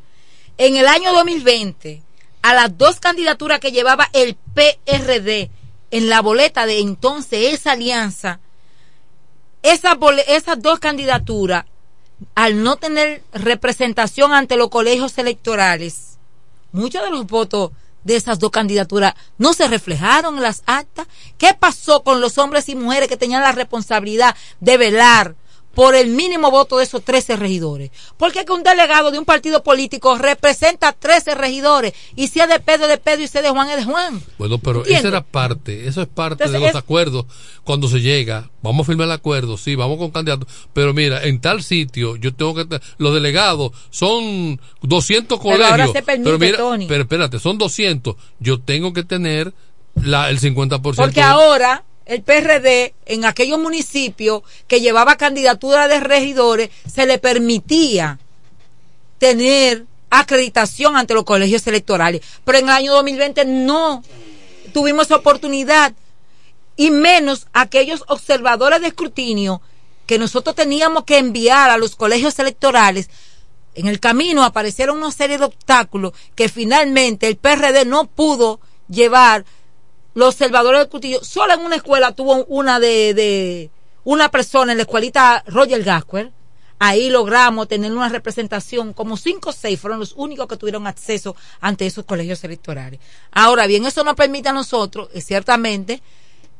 En el año 2020, a las dos candidaturas que llevaba el PRD en la boleta de entonces esa alianza, esas, dos candidaturas, al no tener representación ante los colegios electorales, muchos de los votos de esas dos candidaturas no se reflejaron en las actas. ¿Qué pasó con los hombres y mujeres que tenían la responsabilidad de velar por el mínimo voto de esos 13 regidores? Porque que un delegado de un partido político representa a 13 regidores y si es de Pedro es de Pedro y si es de Juan es de Juan. Bueno, pero ¿Entiende? esa era parte, eso es parte Entonces, de los es- acuerdos. Cuando se llega, vamos a firmar el acuerdo, sí, vamos con candidatos, pero mira, en tal sitio yo tengo que, los delegados son 200 Pero colegios. ahora se permite, pero mira, Tony. pero espérate, son 200, yo tengo que tener la, el 50%. Porque ahora el PRD en aquellos municipios que llevaba candidatura de regidores se le permitía tener acreditación ante los colegios electorales. Pero en el año 2020 no tuvimos oportunidad y menos aquellos observadores de escrutinio que nosotros teníamos que enviar a los colegios electorales en el camino aparecieron una serie de obstáculos que finalmente el PRD no pudo llevar los salvadores del Cutillo. Solo en una escuela tuvo una de, de una persona en la escuelita Roger Gasquer. Ahí logramos tener una representación, como cinco o seis fueron los únicos que tuvieron acceso ante esos colegios electorales. Ahora bien, eso nos permite a nosotros, eh, ciertamente,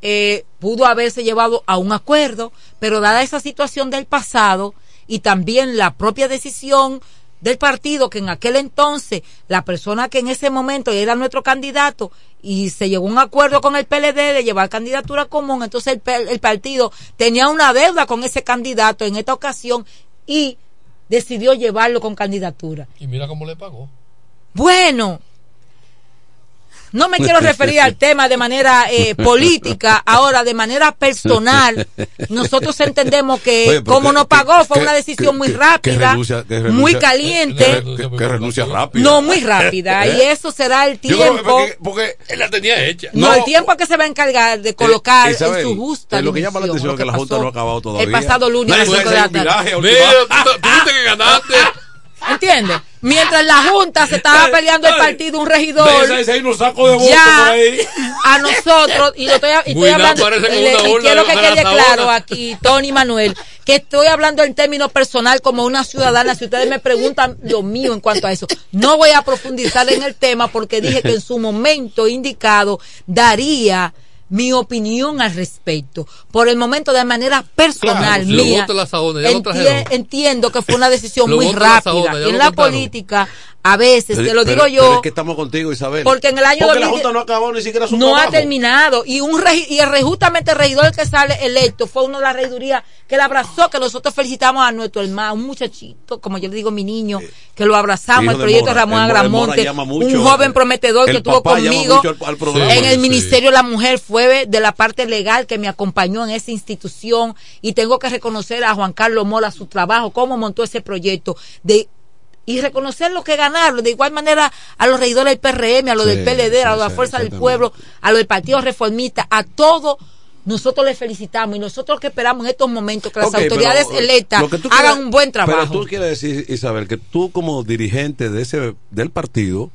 eh, pudo haberse llevado a un acuerdo, pero dada esa situación del pasado y también la propia decisión del partido que en aquel entonces la persona que en ese momento era nuestro candidato y se llegó a un acuerdo con el PLD de llevar candidatura común, entonces el, el partido tenía una deuda con ese candidato en esta ocasión y decidió llevarlo con candidatura. Y mira cómo le pagó. Bueno, no me quiero referir al tema de manera eh, política, ahora de manera personal. Nosotros entendemos que Oye, como que- no pagó fue que- una decisión que- muy rápida, renuncia- que renuncia- muy caliente. Que, renuncia rápido. No, muy rápida. Y eso será el tiempo. porque, porque él la tenía hecha. No, el tiempo que se va a encargar de colocar Eh, Isabel, en su justa eh, lo que llama la atención es que la Junta no ha acabado todavía. El pasado lunes a las de la tarde. tú que ganarte. ¿Entiendes? Mientras la Junta se estaba peleando el partido, un regidor. Ya por ahí. a nosotros, y lo estoy, y estoy hablando, le- y quiero que quede claro aquí, Tony Manuel, que estoy hablando en términos personal como una ciudadana. Si ustedes me preguntan lo mío en cuanto a eso, no voy a profundizar en el tema porque dije que en su momento indicado daría mi opinión al respecto. Por el momento, de manera personal Claro, si mía, saona, enti- entiendo que fue una decisión muy rápida. saona, en la política, a veces, Pero- te lo pero- digo yo, Pero es que estamos contigo, Isabel. porque en el año Porque la 2010 Junta no ha acabado ni siquiera su no trabajo. ha terminado y un y el justamente el regidor que sale electo fue uno de la regiduría que le abrazó que nosotros felicitamos a nuestro hermano un muchachito como yo le digo mi niño que lo abrazamos el proyecto Mora. Ramón Mora- Mora Agramonte un joven prometedor El que estuvo conmigo mucho al- al programa. en el Sí. ministerio de la mujer fue de la parte legal que me acompañó en esa institución y tengo que reconocer a Juan Carlos Mola su trabajo cómo montó ese proyecto de y reconocer lo que ganaron. De igual manera a los regidores del PRM, a los Sí, del PLD, a los de la sí, Fuerza del. Pueblo, a los del Partido Reformista, a todos nosotros les felicitamos y nosotros que esperamos en estos momentos que las autoridades electas hagan un buen trabajo. Pero tú quieres decir, Isabel, que tú como dirigente de ese del partido,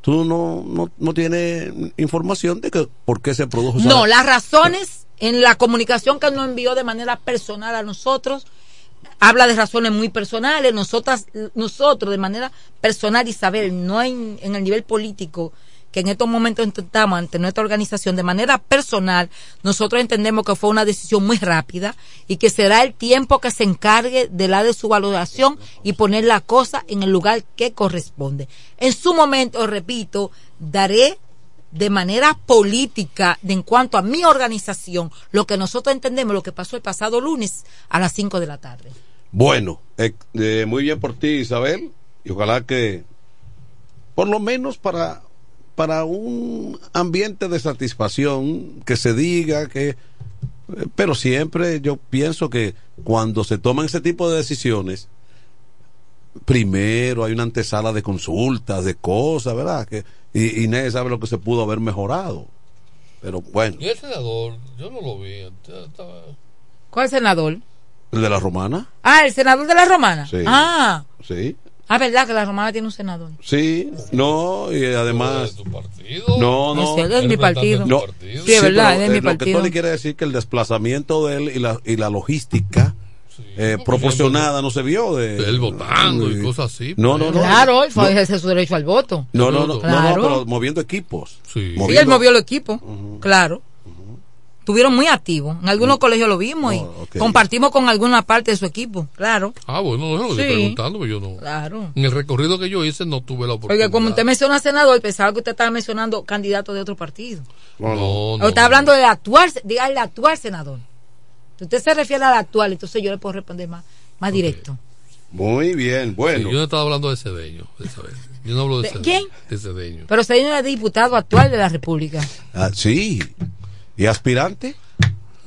tú no, no, no tienes información de que por qué se produjo esa- No, las razones en la comunicación que nos envió de manera personal a nosotros habla de razones muy personales. Nosotras, nosotros de manera personal, Isabel, no en, en el nivel político que en estos momentos intentamos ante nuestra organización de manera personal, nosotros entendemos que fue una decisión muy rápida y que será el tiempo que se encargue de la de su valoración y poner la cosa en el lugar que corresponde. En su momento, repito, daré de manera política de en cuanto a mi organización lo que nosotros entendemos lo que pasó el pasado lunes a las 5 de la tarde. Bueno, eh, eh, muy bien por ti, Isabel, y ojalá que, por lo menos para, para un ambiente de satisfacción, que se diga que, eh, pero siempre yo pienso que cuando se toman ese tipo de decisiones, primero hay una antesala de consultas, de cosas, ¿verdad? Que, y, y nadie sabe lo que se pudo haber mejorado. Pero bueno, Y el senador, yo no lo vi. estaba- ¿Cuál senador? el de la romana, Ah, el senador de la romana. Sí. Ah, sí. ah, verdad que la romana tiene un senador. Sí, no, y además. No, No, no. sí, él es mi partido. No, Sí, es verdad, pero, es mi eh, Lo que partido. Tony quiere decir que el desplazamiento de él y la, y la logística eh, proporcionada no se vio de. Él votando y cosas así. No, no, no. Claro, él fue a ejercer su derecho al voto. No, no, no, no, Claro. no, pero moviendo equipos. Sí. Sí, él movió el equipo, claro. Estuvieron muy activos. En Mm. algunos colegios lo vimos y compartimos con alguna parte de su equipo, claro. Ah, bueno, no, lo Sí. estoy preguntando, pero yo no. Claro. En el recorrido que yo hice no tuve la oportunidad. Porque como usted menciona senador, pensaba que usted estaba mencionando candidato de otro partido. No, no. O está hablando del actual, diga el actual senador. Usted se refiere al actual, entonces yo le puedo responder más, más directo. Muy bien, bueno. Sí, yo no estaba hablando de Cedeño, de esa vez. Yo no hablo de, ¿De Cedeño. quién? De Cedeño. Pero es el diputado actual de la República. Ah, sí. ¿Y aspirante?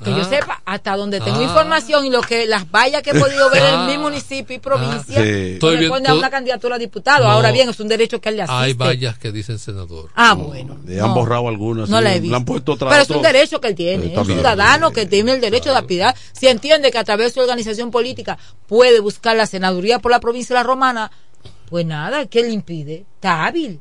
Que yo Ah. sepa, hasta donde tengo Ah. información y lo que las vallas que he podido ver Ah. en mi municipio y provincia, sí. Bien, corresponde a una candidatura a diputado. No. Ahora bien, es un derecho que él le asiste. Hay vallas que dicen senador. Ah, bueno. Le han No. borrado algunas. No sí, la he Le visto. han puesto otra. Pero es un derecho que él tiene. Es un bien. ciudadano que tiene el derecho de aspirar. Si entiende que a través de su organización política puede buscar la senaduría por la provincia de la Romana, Pues nada, ¿qué le impide? Está hábil.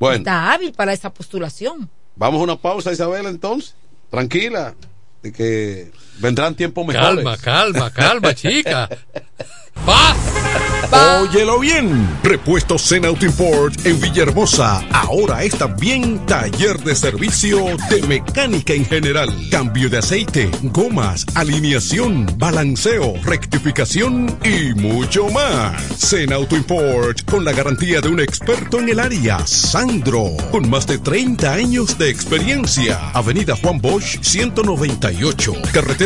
Bueno, Está hábil para esa postulación. vamos a una pausa, Isabel, entonces. Tranquila, de que vendrán tiempos mejores. Calma, calma, calma, chica. Óyelo bien. Repuestos Zen Auto Import en Villahermosa. Ahora es también taller de servicio de mecánica en general. Cambio de aceite, gomas, alineación, balanceo, rectificación y mucho más. Zen Auto Import con la garantía de un experto en el área, Sandro, con más de 30 años de experiencia. Avenida Juan Bosch 198,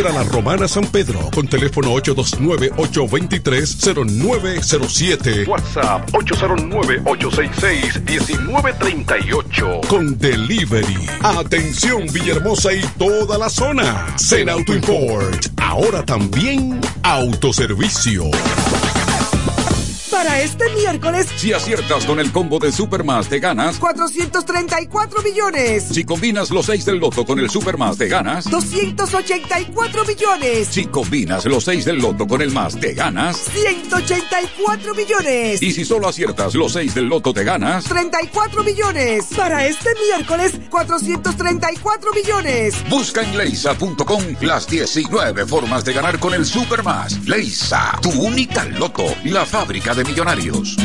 carretera La Romana San Pedro, con teléfono 829-823-0907. WhatsApp 809-866-1938. Con delivery. Atención Villahermosa y toda la zona. Zen Auto Import. Ahora también autoservicio. Para este miércoles, Si aciertas con el combo de Supermas te ganas. 434 millones. Si combinas los 6 del loto con el Supermas te ganas. 284 millones. Si combinas los 6 del loto con el más te ganas. 184 millones. Y si solo aciertas los 6 del loto te ganas. 34 millones. Para este miércoles, 434 millones. Busca en leisa.com las 19 formas de ganar con el Supermas. Leisa, tu única loto, la fábrica de millonarios.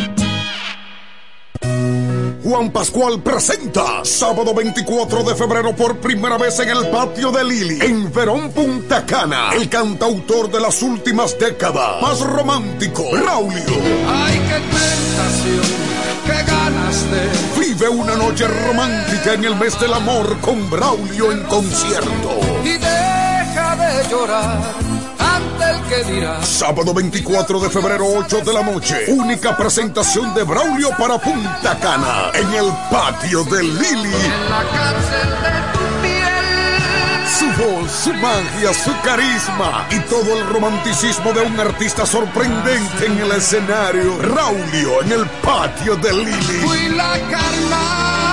Juan Pascual presenta sábado 24 de febrero por primera vez en el patio de Lili, en Verón Punta Cana, el cantautor de las últimas décadas, más romántico, Braulio. Ay, qué tentación, qué ganas de Vive una noche romántica en el mes del amor con Braulio en concierto. y deja de llorar Sábado 24 de febrero, 8 de la noche. Única presentación de Braulio para Punta Cana en el patio de Lili. La cárcel de tu piel. Su voz, su magia, su carisma y todo el romanticismo de un artista sorprendente en el escenario. Braulio en el patio de Lili. Fui la carnada.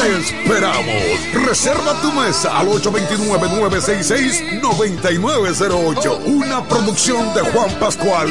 Te esperamos. Reserva tu mesa al 829-966-9908. Una producción de Juan Pascual.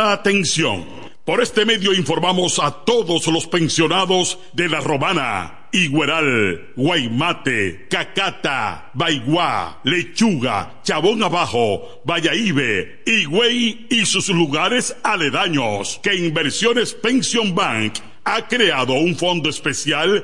atención. Por este medio informamos a todos los pensionados de La Romana, Igueral, Guaymate, Cacata, Baigua, Lechuga, Chabón Abajo, Vallaíbe, Higüey y sus lugares aledaños que Inversiones Pension Bank ha creado un fondo especial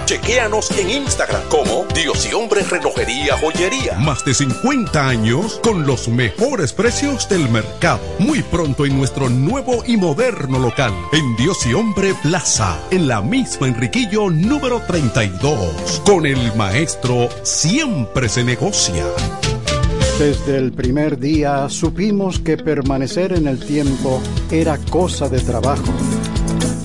Chequéanos en Instagram como Dios y Hombre Relojería Joyería. Más de 50 años con los mejores precios del mercado. Muy pronto en nuestro nuevo y moderno local. En Dios y Hombre Plaza. En la misma Enriquillo número 32. Con el maestro siempre se negocia. Desde el primer día supimos que permanecer en el tiempo era cosa de trabajo.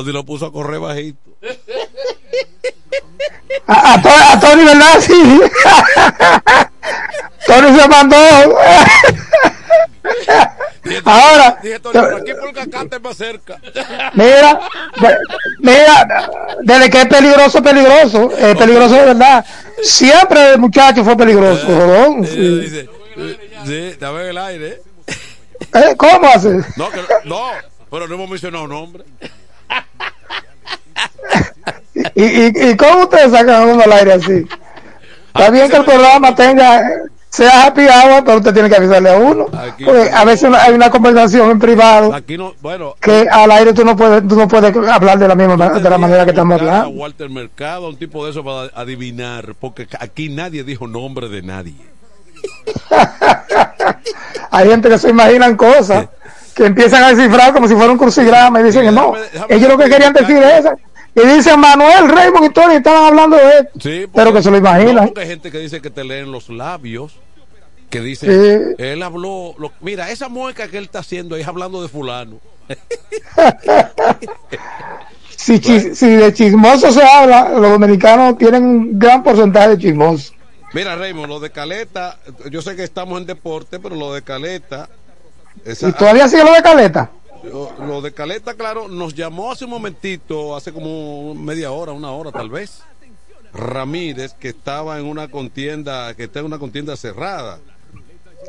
Tony lo puso a correr bajito. A, a, To- a Tony, ¿verdad? Sí. Tony se mandó. Ahora, Dije, Tony, por aquí por Cacate es más cerca. mira, de- mira, desde que es peligroso, peligroso, es peligroso de verdad. Siempre el muchacho fue peligroso, jodón, sí. Dice, sí, estaba en el aire. Eh, ¿Cómo hace? No, que, no, pero no hemos mencionado nombre. ¿Y, y, y cómo ustedes sacan a uno al aire así? Está bien que el programa tenga, sea happy hour, pero usted tiene que avisarle a uno. Porque a veces hay una conversación en privado Aquí no, bueno, que al aire tú no puedes, tú no puedes hablar de la misma ma- de la manera que estamos hablando. Walter Mercado, un tipo de eso para adivinar, porque aquí nadie dijo nombre de nadie. Hay gente que se imaginan cosas que empiezan a descifrar como si fuera un crucigrama y dicen que no. Ellos lo que querían decir es eso. Y dicen Manuel, Raymond y Tony estaban hablando de esto. Sí, pero que se lo imaginan. hay gente que dice que te leen los labios, que dice, Sí. él habló, lo- mira, esa mueca que él está haciendo ahí es hablando de fulano. Si, chis- si de chismoso se habla, los dominicanos tienen un gran porcentaje de chismosos. Mira, Raymond, lo de Caleta, yo sé que estamos en deporte, pero lo de Caleta, esa- ¿Y todavía sigue lo de Caleta? Lo, lo de Caleta, claro, nos llamó hace un momentito, hace como media hora, una hora tal vez, Ramírez, que estaba en una contienda, que está en una contienda cerrada.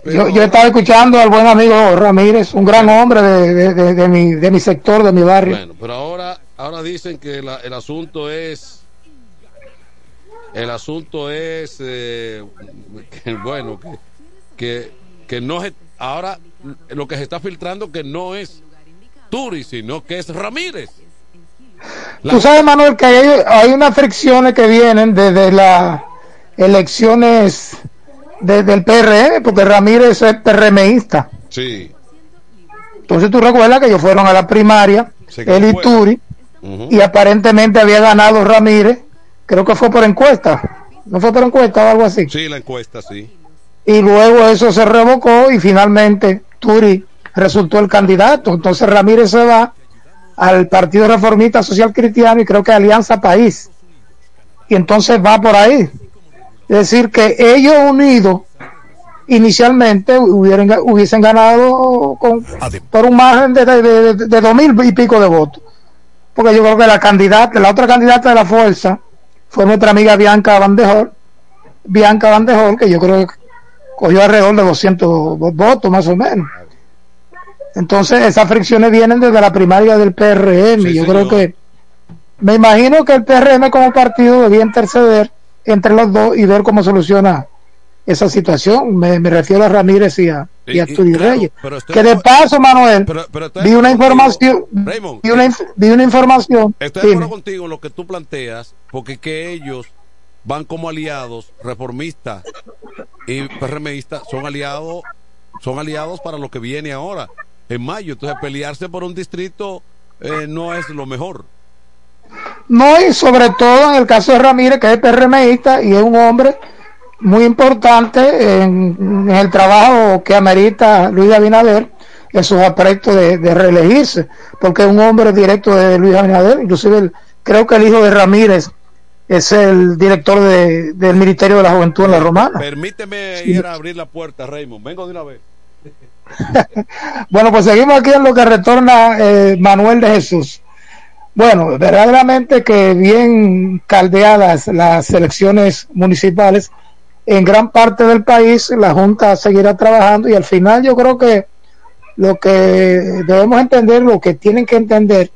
Yo, yo estaba escuchando al buen amigo Ramírez, un gran hombre de, de- de- de mi, de mi sector, de mi barrio. Bueno, pero ahora, ahora dicen que la- el asunto es, el asunto es, eh, que, bueno, que, que, que no es, ahora lo que se está filtrando que no es Turi, sino que es Ramírez. La- Tú sabes, Manuel, que hay, hay unas fricciones que vienen desde las elecciones desde el PRM, porque Ramírez es PRMista. Sí. Entonces tú recuerdas que ellos fueron a la primaria, él y. Turi, y aparentemente había ganado Ramírez, creo que fue por encuesta, no fue por encuesta o algo así. Sí, la encuesta, sí. Y luego eso se revocó y finalmente Turi resultó el candidato. Entonces Ramírez se va al Partido Reformista Social Cristiano y creo que Alianza País. Y entonces va por ahí. Es decir, que ellos unidos inicialmente hubieran, hubiesen ganado con, por un margen de, de, de- de dos mil y pico de votos. Porque yo creo que la candidata, la otra candidata de la fuerza fue nuestra amiga Bianca Bandejol, Bianca Bandejol, que yo creo que cogió alrededor de 200 vo- votos más o menos. Entonces esas fricciones vienen desde la primaria del PRM. yo creo que me imagino que el PRM como partido debía interceder entre los dos y ver cómo soluciona esa situación. Me, me refiero a Ramírez y a, y a Y- Turi claro, Reyes. Que de paso, Manuel, Pero- pero estoy vi una información, Raymond, vi una, inf- vi una información. Estoy de acuerdo contigo en lo que tú planteas, porque que ellos van como aliados, reformistas y PRMistas, son aliados, son aliados para lo que viene ahora, en mayo. Entonces, pelearse por un distrito eh, no es lo mejor. No, y sobre todo en el caso de Ramírez, que es PRMista y es un hombre muy importante en, en el trabajo que amerita Luis Abinader en sus aspectos de, de reelegirse, porque es un hombre directo de Luis Abinader, inclusive el- creo que el hijo de Ramírez es el director de- del Ministerio de la Juventud en la Romana. Permíteme Sí. ir a abrir la puerta, Raymond. Vengo de una vez. Bueno, pues seguimos aquí en lo que retorna eh, Manuel de Jesús. Bueno, verdaderamente que bien caldeadas las elecciones municipales en gran parte del país, la Junta seguirá trabajando y al final yo creo que lo que debemos entender, lo que tienen que entender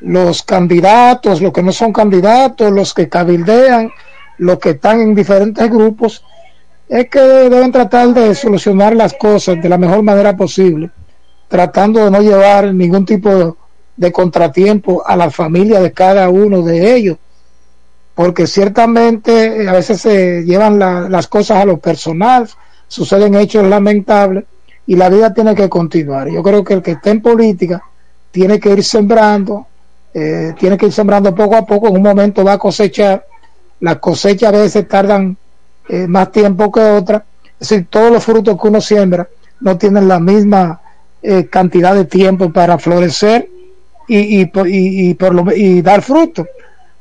los candidatos, los que no son candidatos, los que cabildean, los que están en diferentes grupos, es que deben tratar de solucionar las cosas de la mejor manera posible, tratando de no llevar ningún tipo de, contratiempo a la familia de cada uno de ellos, porque ciertamente eh, a veces se llevan la- las cosas a lo personal, suceden hechos lamentables y la vida tiene que continuar. Yo creo que el que está en política tiene que ir sembrando, eh, tiene que ir sembrando poco a poco, en un momento va a cosechar, las cosechas a veces tardan eh, más tiempo que otras, es decir, todos los frutos que uno siembra no tienen la misma eh, cantidad de tiempo para florecer y, y, y, y por lo, y dar fruto.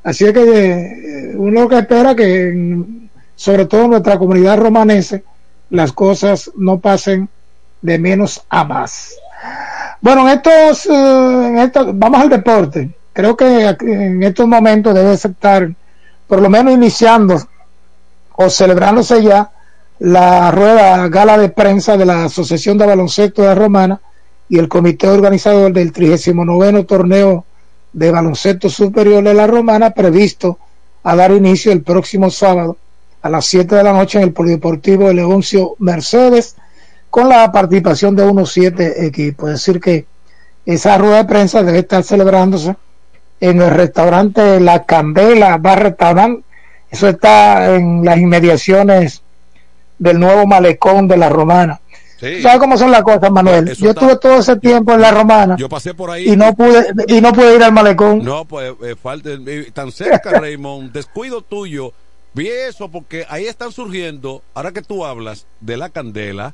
Así es que eh, uno que espera que, sobre todo en nuestra comunidad romanese, las cosas no pasen de menos a más. Bueno, en estos, eh, en estos, vamos al deporte. Creo que en estos momentos debe estar, por lo menos iniciando o celebrándose ya la rueda gala de prensa de la Asociación de Baloncesto de la Romana y el comité organizador del 39 torneo de baloncesto superior de la Romana previsto a dar inicio el próximo sábado a las 7 de la noche en el Polideportivo de Leoncio Mercedes con la participación de unos siete equipos. Es decir que esa rueda de prensa debe estar celebrándose en el restaurante La Candela Bar Restaurant. Eso está en las inmediaciones del nuevo malecón de la Romana. Sí. ¿Sabes cómo son las cosas, Manuel? Eso Yo está- estuve todo ese tiempo en la Romana Yo pasé por ahí. y no pude y no pude ir al malecón. No, pues eh, falta eh, tan cerca, Raymond, descuido tuyo. Vi eso porque ahí están surgiendo, ahora que tú hablas de la candela,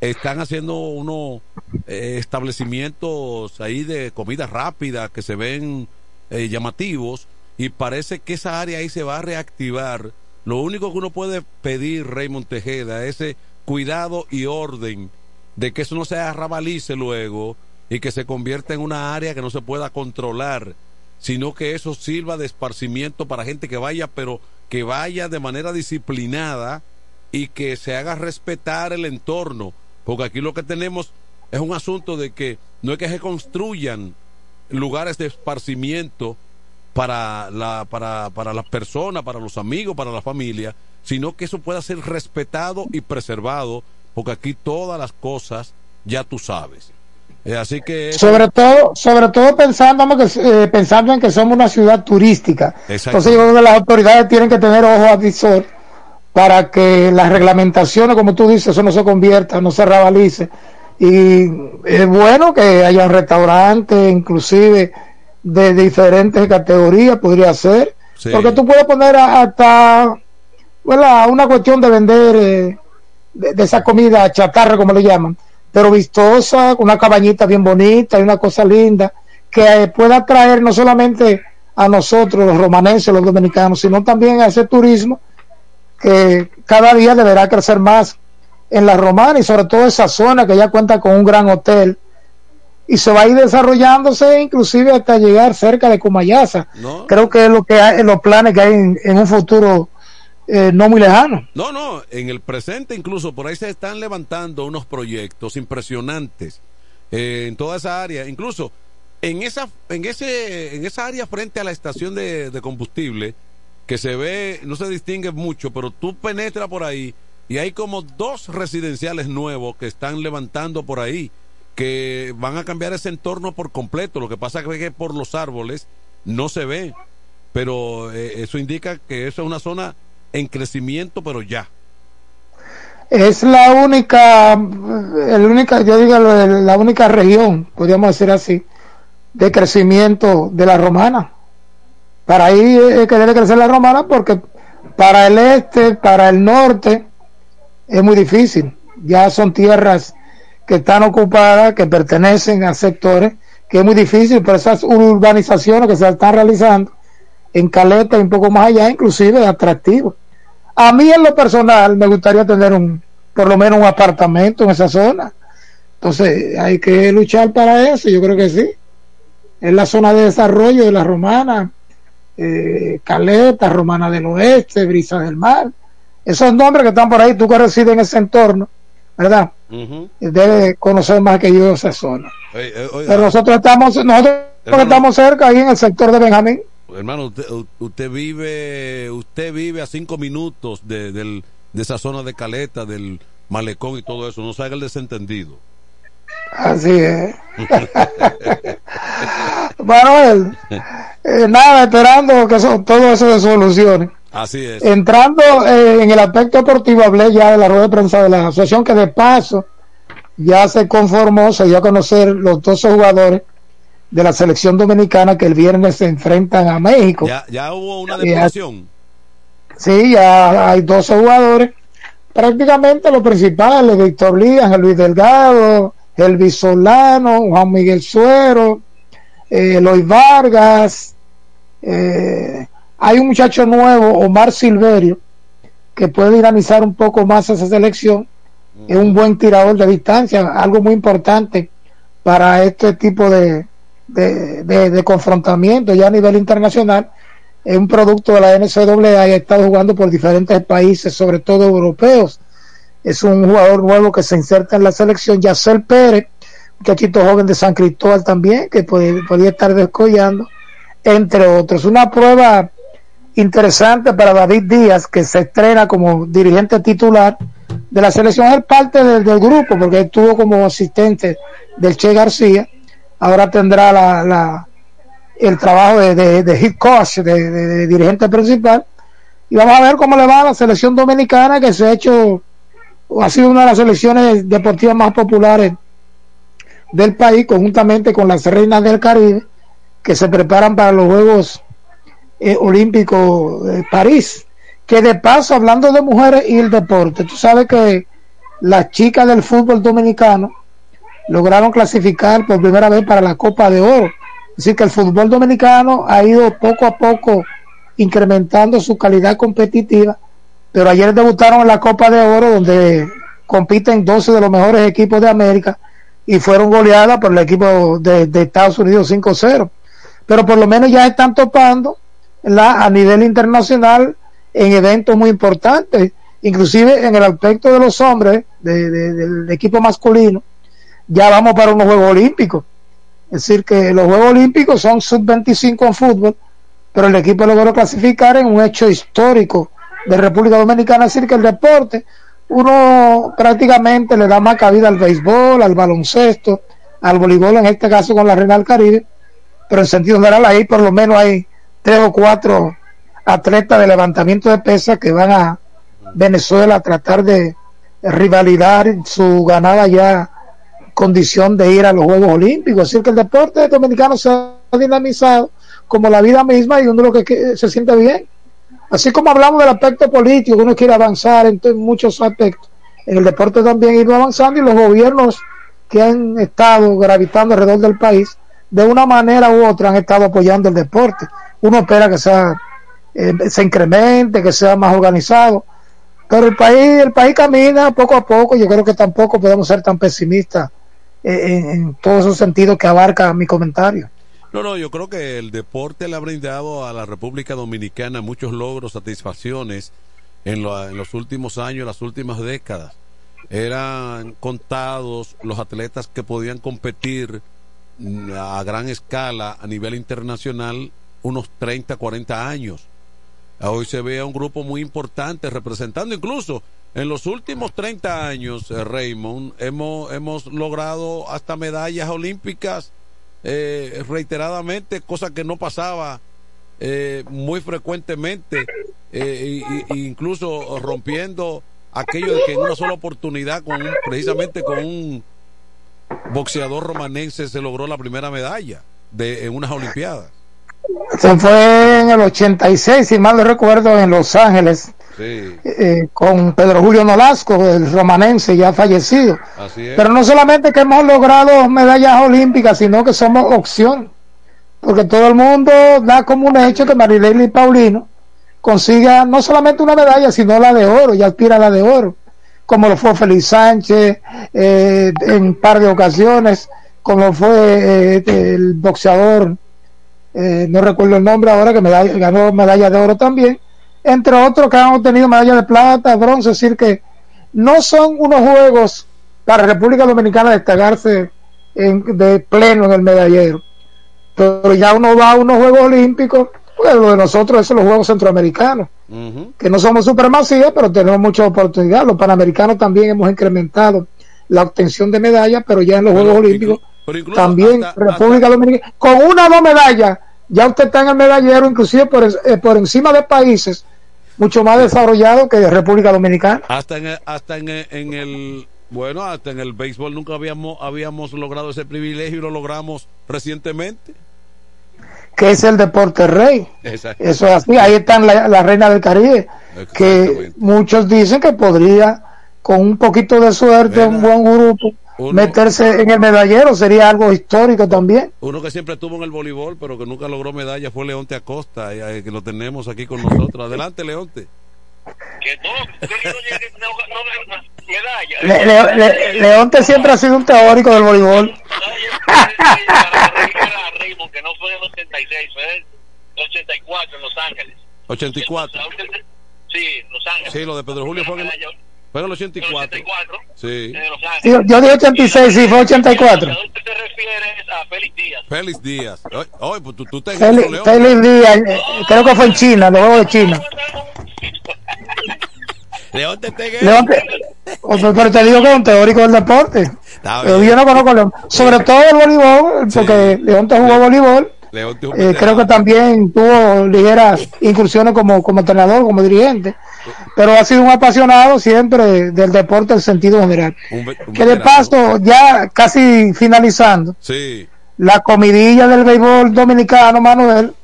están haciendo unos eh, establecimientos ahí de comida rápida que se ven eh, llamativos y parece que esa área ahí se va a reactivar. Lo único que uno puede pedir, Raymond Tejeda, es ese cuidado y orden de que eso no se arrabalice luego y que se convierta en una área que no se pueda controlar, sino que eso sirva de esparcimiento para gente que vaya, pero que vaya de manera disciplinada y que se haga respetar el entorno, porque aquí lo que tenemos es un asunto de que no es que se construyan lugares de esparcimiento para la para para las personas, para los amigos, para la familia, sino que eso pueda ser respetado y preservado, porque aquí todas las cosas ya tú sabes. Eh, así que eso- Sobre todo, sobre todo pensando, que, eh, pensando en que somos una ciudad turística. Entonces yo creo que las autoridades tienen que tener ojo avisor para que las reglamentaciones, como tú dices, eso no se convierta, no se rabalice. Y es bueno que haya restaurantes, inclusive de diferentes categorías, podría ser. Sí. Porque tú puedes poner hasta ¿verdad? una cuestión de vender eh, de, de esa comida chatarra, como le llaman, pero vistosa, con una cabañita bien bonita y una cosa linda, que eh, pueda atraer no solamente a nosotros, los romanenses, los dominicanos, sino también a ese turismo que cada día deberá crecer más en la romana y sobre todo esa zona que ya cuenta con un gran hotel y se va a ir desarrollándose inclusive hasta llegar cerca de Cumayasa. Creo que es lo que hay, los planes que hay en, en un futuro eh, no muy lejano. No, no, en el presente incluso por ahí se están levantando unos proyectos impresionantes eh, en toda esa área, incluso en esa en ese en esa área frente a la estación de, de combustible que se ve no se distingue mucho, pero tú penetras por ahí y hay como dos residenciales nuevos que están levantando por ahí que van a cambiar ese entorno por completo. Lo que pasa es que por los árboles no se ve, pero eh, eso indica que eso es una zona en crecimiento, pero ya. Es la única, el única, yo digo, la única región, podríamos decir así, de crecimiento de la romana. Para ahí es que debe crecer la romana porque para el este, para el norte, es muy difícil. Ya son tierras que están ocupadas, que pertenecen a sectores, que es muy difícil, pero esas urbanizaciones que se están realizando en Caleta y un poco más allá, inclusive es atractivo. A mí en lo personal me gustaría tener un, por lo menos un apartamento en esa zona. Entonces hay que luchar para eso, yo creo que sí. Es la zona de desarrollo de la romana, eh, Caleta, Romana del Oeste, Brisa del Mar. Esos nombres que están por ahí, tú que resides en ese entorno, ¿verdad? Debes conocer más que yo esa zona. Eh, Pero nosotros estamos, nosotros Hermano. estamos cerca ahí en el sector de Benjamín. hermano, usted, usted vive usted vive a cinco minutos de, del- de esa zona de Caleta, del malecón y todo eso. No se haga el desentendido. Así es. Manuel, eh, nada, esperando que eso, todo eso se solucione. Así es. Entrando eh, en el aspecto deportivo, hablé ya de la rueda de prensa de la asociación que de paso ya se conformó, se dio a conocer los 12 jugadores de la selección dominicana que el viernes se enfrentan a México. Ya, ya hubo una Ya- depuración. Sí, ya hay 12 jugadores. Prácticamente los principales, Víctor Ángel Luis Delgado, Elvis Solano, Juan Miguel Suero, eh, Eloy Vargas. eh, hay un muchacho nuevo, Omar Silverio, que puede dinamizar un poco más esa selección. es un buen tirador de distancia, algo muy importante para este tipo de, de, de, confrontamiento ya a nivel internacional. Es un producto de la NCAA y ha estado jugando por diferentes países, sobre todo europeos. Es un jugador nuevo que se inserta en la selección. Yacel Pérez, muchachito joven de San Cristóbal también, que puede- podría estar descollando, entre otros. Una prueba interesante para David Díaz, que se estrena como dirigente titular de la selección, es parte del, grupo, porque estuvo como asistente del Che García, ahora tendrá la, la- el trabajo de, de, de head coach, de, dirigente principal, y vamos a ver cómo le va a la selección dominicana, que se ha hecho, ha sido una de las selecciones deportivas más populares del país, conjuntamente con las reinas del Caribe, que se preparan para los Juegos eh, Olímpicos de París. Que de paso, hablando de mujeres y el deporte, tú sabes que las chicas del fútbol dominicano lograron clasificar por primera vez para la Copa de Oro. Es decir, que el fútbol dominicano ha ido poco a poco incrementando su calidad competitiva, pero ayer debutaron en la Copa de Oro donde compiten 12 de los mejores equipos de América y fueron goleadas por el equipo de, de Estados Unidos 5-0. Pero por lo menos ya están topando la, a nivel internacional en eventos muy importantes, inclusive en el aspecto de los hombres, de- de- del equipo masculino, ya vamos para unos Juegos Olímpicos. Es decir, que los Juegos Olímpicos son sub-25 en fútbol, pero el equipo logró clasificar en un hecho histórico de República Dominicana, es decir, que el deporte, uno prácticamente le da más cabida al béisbol, al baloncesto, al voleibol, en este caso con la Reina del Caribe, pero en sentido general ahí por lo menos hay tres o cuatro atletas de levantamiento de pesas que van a Venezuela a tratar de rivalidar su ganada ya condición de ir a los Juegos Olímpicos. Es decir, que el deporte dominicano se ha dinamizado como la vida misma y uno lo que, se siente bien. Así como hablamos del aspecto político, uno quiere avanzar en, muchos aspectos, en el deporte también ido avanzando y los gobiernos que han estado gravitando alrededor del país, de una manera u otra han estado apoyando el deporte. Uno espera que sea eh, se incremente, que sea más organizado, pero el país el país camina poco a poco. Yo creo que tampoco podemos ser tan pesimistas eh, en, en todos esos sentidos que abarca mi comentario. No, no, yo creo que el deporte le ha brindado a la República Dominicana muchos logros, satisfacciones en, en los últimos años, las últimas décadas. Eran contados los atletas que podían competir a gran escala a nivel internacional unos 30, 40 años. Hoy se ve a un grupo muy importante representando incluso en los últimos 30 años, eh, Raymond, hemos, hemos logrado hasta medallas olímpicas eh, reiteradamente, cosa que no pasaba eh, muy frecuentemente, eh, incluso rompiendo aquello de que en una sola oportunidad, con precisamente con un boxeador romanense, se logró la primera medalla de, en unas Olimpiadas. Se fue en el 86, si mal no recuerdo, en Los Ángeles, Sí, eh, con Pedro Julio Nolasco, el romanense ya fallecido. Pero no solamente que hemos logrado medallas olímpicas, sino que somos opción. Porque todo el mundo da como un hecho que Marilene Paulino consiga no solamente una medalla, sino la de oro, y aspira a la de oro. Como lo fue Félix Sánchez eh, en un par de ocasiones, como fue eh, el boxeador, eh, no recuerdo el nombre ahora, que medalla- ganó medalla de oro también, entre otros que han obtenido medalla de plata, bronce, es decir que no son unos juegos para República Dominicana destacarse de pleno en el medallero. Pero ya uno va a unos Juegos Olímpicos, pues lo de nosotros es los Juegos Centroamericanos, que no somos supremacía, pero tenemos mucha oportunidad. Los Panamericanos también hemos incrementado la obtención de medallas, pero ya en los Juegos Olímpicos también hasta- República Dominicana, con una o dos medallas, ya usted está en el medallero, inclusive por, eh, por encima de países mucho más desarrollados que República Dominicana. Hasta en el, hasta en el, en el- bueno, hasta en el béisbol nunca habíamos habíamos logrado ese privilegio y lo logramos recientemente. Que es el deporte rey. Exacto. Eso es así, ahí están la, la reina del Caribe, que muchos dicen que podría, con un poquito de suerte, un buen grupo, Uno- meterse en el medallero, sería algo histórico también. Uno que siempre estuvo en el voleibol, pero que nunca logró medalla fue Leonte Acosta, y, eh, que lo tenemos aquí con nosotros. Adelante, Leonte. que no, yo llegué, no, no, Le- Le- Le- Leonte siempre ha sido un teórico del voleibol. que no fue en el 86, fue en el 84 en Los Ángeles. 84. La última- Sí, Los Ángeles. Sí, lo de Pedro Julio fue en el, fue en el 84. Sí. Yo dije 86, sí, fue 84. Usted se refiere a Félix Díaz. Félix Díaz. Oye, pues tú, tú te. Félix Díaz, eh, creo que fue en China, los juegos de China. León te pegué. Leonte, o- pero te digo que es un teórico del deporte. Yo no conozco a León. Sobre todo el voleibol, porque León te jugó voleibol. León te Eh, creo que también tuvo ligeras incursiones como, como entrenador, como dirigente, pero ha sido un apasionado siempre del deporte en sentido general. Un un Que de paso, ya casi finalizando, Sí. la comidilla del béisbol dominicano, Manuel,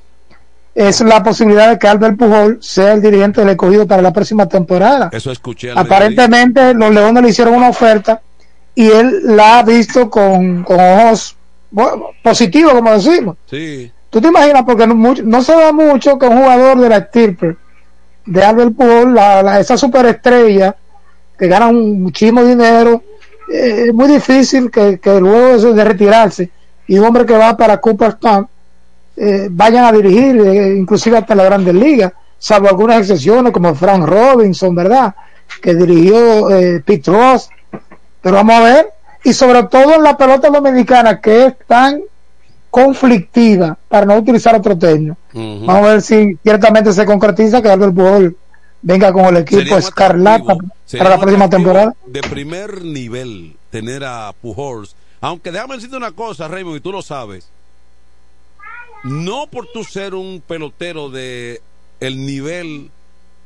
es la posibilidad de que Albert Pujol sea el dirigente del escogido para la próxima temporada. Eso escuché. Aparentemente los Leones le hicieron una oferta y él la ha visto con, con ojos bueno, positivos, como decimos. Sí. ¿Tú te imaginas? Porque no, mucho- no se da mucho que un jugador de la estirpe de Albert Pujol, la, la- esa superestrella que gana un, muchísimo dinero, eh, es muy difícil que, que luego de, de retirarse y un hombre que va para Cooperstown eh, vayan a dirigir, eh, inclusive hasta la Grandes Ligas, salvo algunas excepciones como Frank Robinson, ¿verdad? Que dirigió eh, Pete Ross. Pero vamos a ver, y sobre todo en la pelota dominicana que es tan conflictiva, para no utilizar otro término. Vamos a ver si ciertamente se concretiza que Albert Pujol venga con el equipo escarlata para la próxima temporada. De primer nivel tener a Pujols. Aunque déjame decirte una cosa, Raymond, y tú lo sabes. No por tú ser un pelotero de el nivel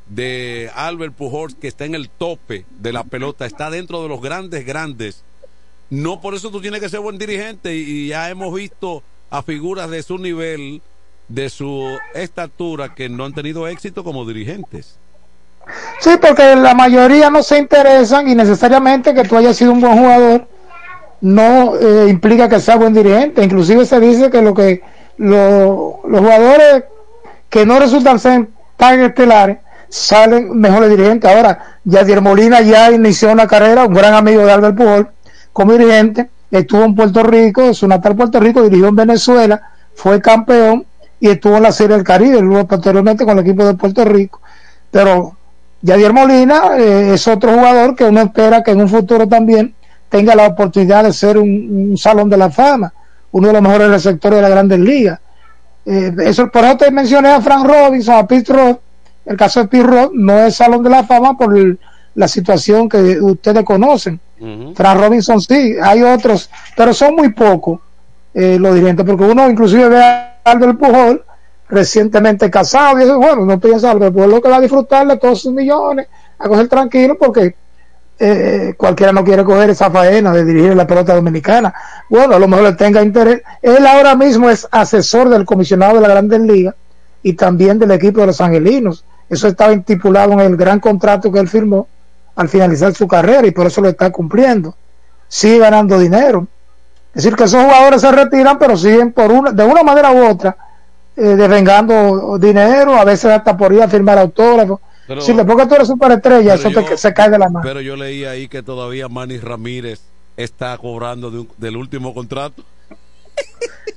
de Albert Pujols que está en el tope de la pelota, está dentro de los grandes grandes. No por eso tú tienes que ser buen dirigente y, ya hemos visto a figuras de su nivel, de su estatura que no han tenido éxito como dirigentes. Sí, porque la mayoría no se interesan y necesariamente que tú hayas sido un buen jugador no eh, implica que sea buen dirigente. Inclusive se dice que lo que lo- los jugadores que no resultan ser tan estelares salen mejores dirigentes. Ahora, Yadier Molina ya inició una carrera, un gran amigo de Albert Pujol, como dirigente, estuvo en Puerto Rico, su natal Puerto Rico, dirigió en Venezuela, fue campeón y estuvo en la Serie del Caribe, luego posteriormente con el equipo de Puerto Rico. Pero Yadier Molina eh, es otro jugador que uno espera que en un futuro también tenga la oportunidad de ser un salón de la fama, uno de los mejores receptores de la grandes ligas. Eh, eso, por eso te mencioné a Frank Robinson, a Pete Roth. El caso de Pete Roth no es salón de la fama por el- la situación que ustedes conocen. Frank Robinson sí, hay otros, pero son muy pocos eh, los dirigentes, porque uno inclusive ve a Albert Pujol recientemente casado y dice, bueno, no piensa Albert Pujol lo que va a disfrutar de todos sus millones, a coger tranquilo porque eh, cualquiera no quiere coger esa faena de dirigir la pelota dominicana. Bueno, a lo mejor le tenga interés. Él ahora mismo es asesor del comisionado de la Grandes Ligas y también del equipo de los Angelinos. Eso estaba estipulado en el gran contrato que él firmó al finalizar su carrera y por eso lo está cumpliendo. Sigue ganando dinero. Es decir, que esos jugadores se retiran, pero siguen por una, de una manera u otra, eh, devengando dinero, a veces hasta por ir a firmar autógrafos. Pero- si le porque tú eres superestrella, eso Pero te- yo- se cae de la mano. Pero yo leí ahí que todavía Manny Ramírez está cobrando de un- del último contrato.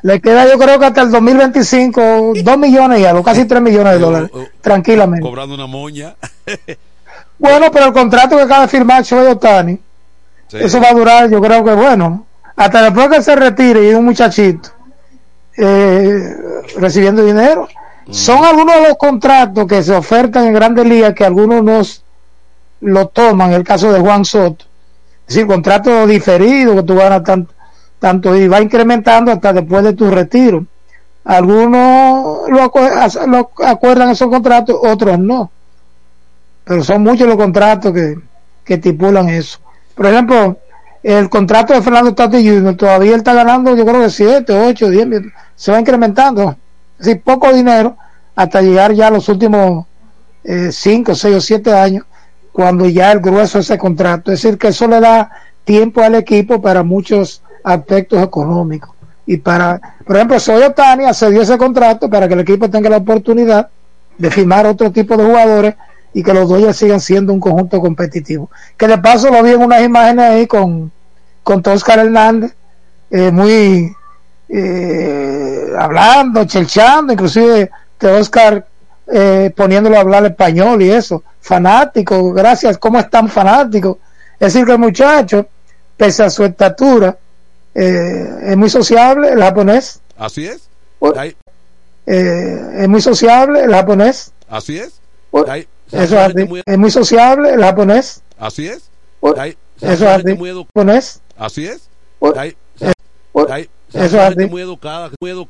Le queda yo creo que hasta el 2025 2 millones y algo, casi 3 millones de dólares, tranquilamente. Cobrando una moña. Bueno, pero el contrato que acaba de firmar Shohei Otani, Sí. eso va a durar, yo creo que bueno, hasta después que se retire y un muchachito eh, recibiendo dinero. Son algunos de los contratos que se ofertan en grandes ligas que algunos nos lo toman, el caso de Juan Soto. Es decir, contrato diferido que tú ganas tanto, tanto y va incrementando hasta después de tu retiro. Algunos lo, acu- lo acuerdan esos contratos, otros no. Pero son muchos los contratos que, que estipulan eso. Por ejemplo, el contrato de Fernando Tati Jr. todavía él está ganando, yo creo que 7, 8, 10, mil- se va incrementando. Decir, poco dinero hasta llegar ya a los últimos 5, 6 o 7 años, cuando ya el grueso de ese contrato. Es decir, que eso le da tiempo al equipo para muchos aspectos económicos. Y para, por ejemplo, Soy Otani accedió ese contrato para que el equipo tenga la oportunidad de firmar otro tipo de jugadores y que los Dodgers sigan siendo un conjunto competitivo. Que de paso lo vi en unas imágenes ahí con, con Toscar Hernández, eh, muy eh, hablando, chelchando, inclusive que Oscar eh, poniéndolo a hablar español y eso, fanático, gracias, ¿cómo están fanáticos? Es decir, que el muchacho, pese a su estatura, eh, es muy sociable, el japonés, Así es. Ahí- eh, es muy sociable, el japonés, así es. Ahí- eso es así, muy- es muy sociable, el japonés, Así es. Ahí- eso es así, muy japonés, Así es. Ahí- eso es muy educada, muy educada.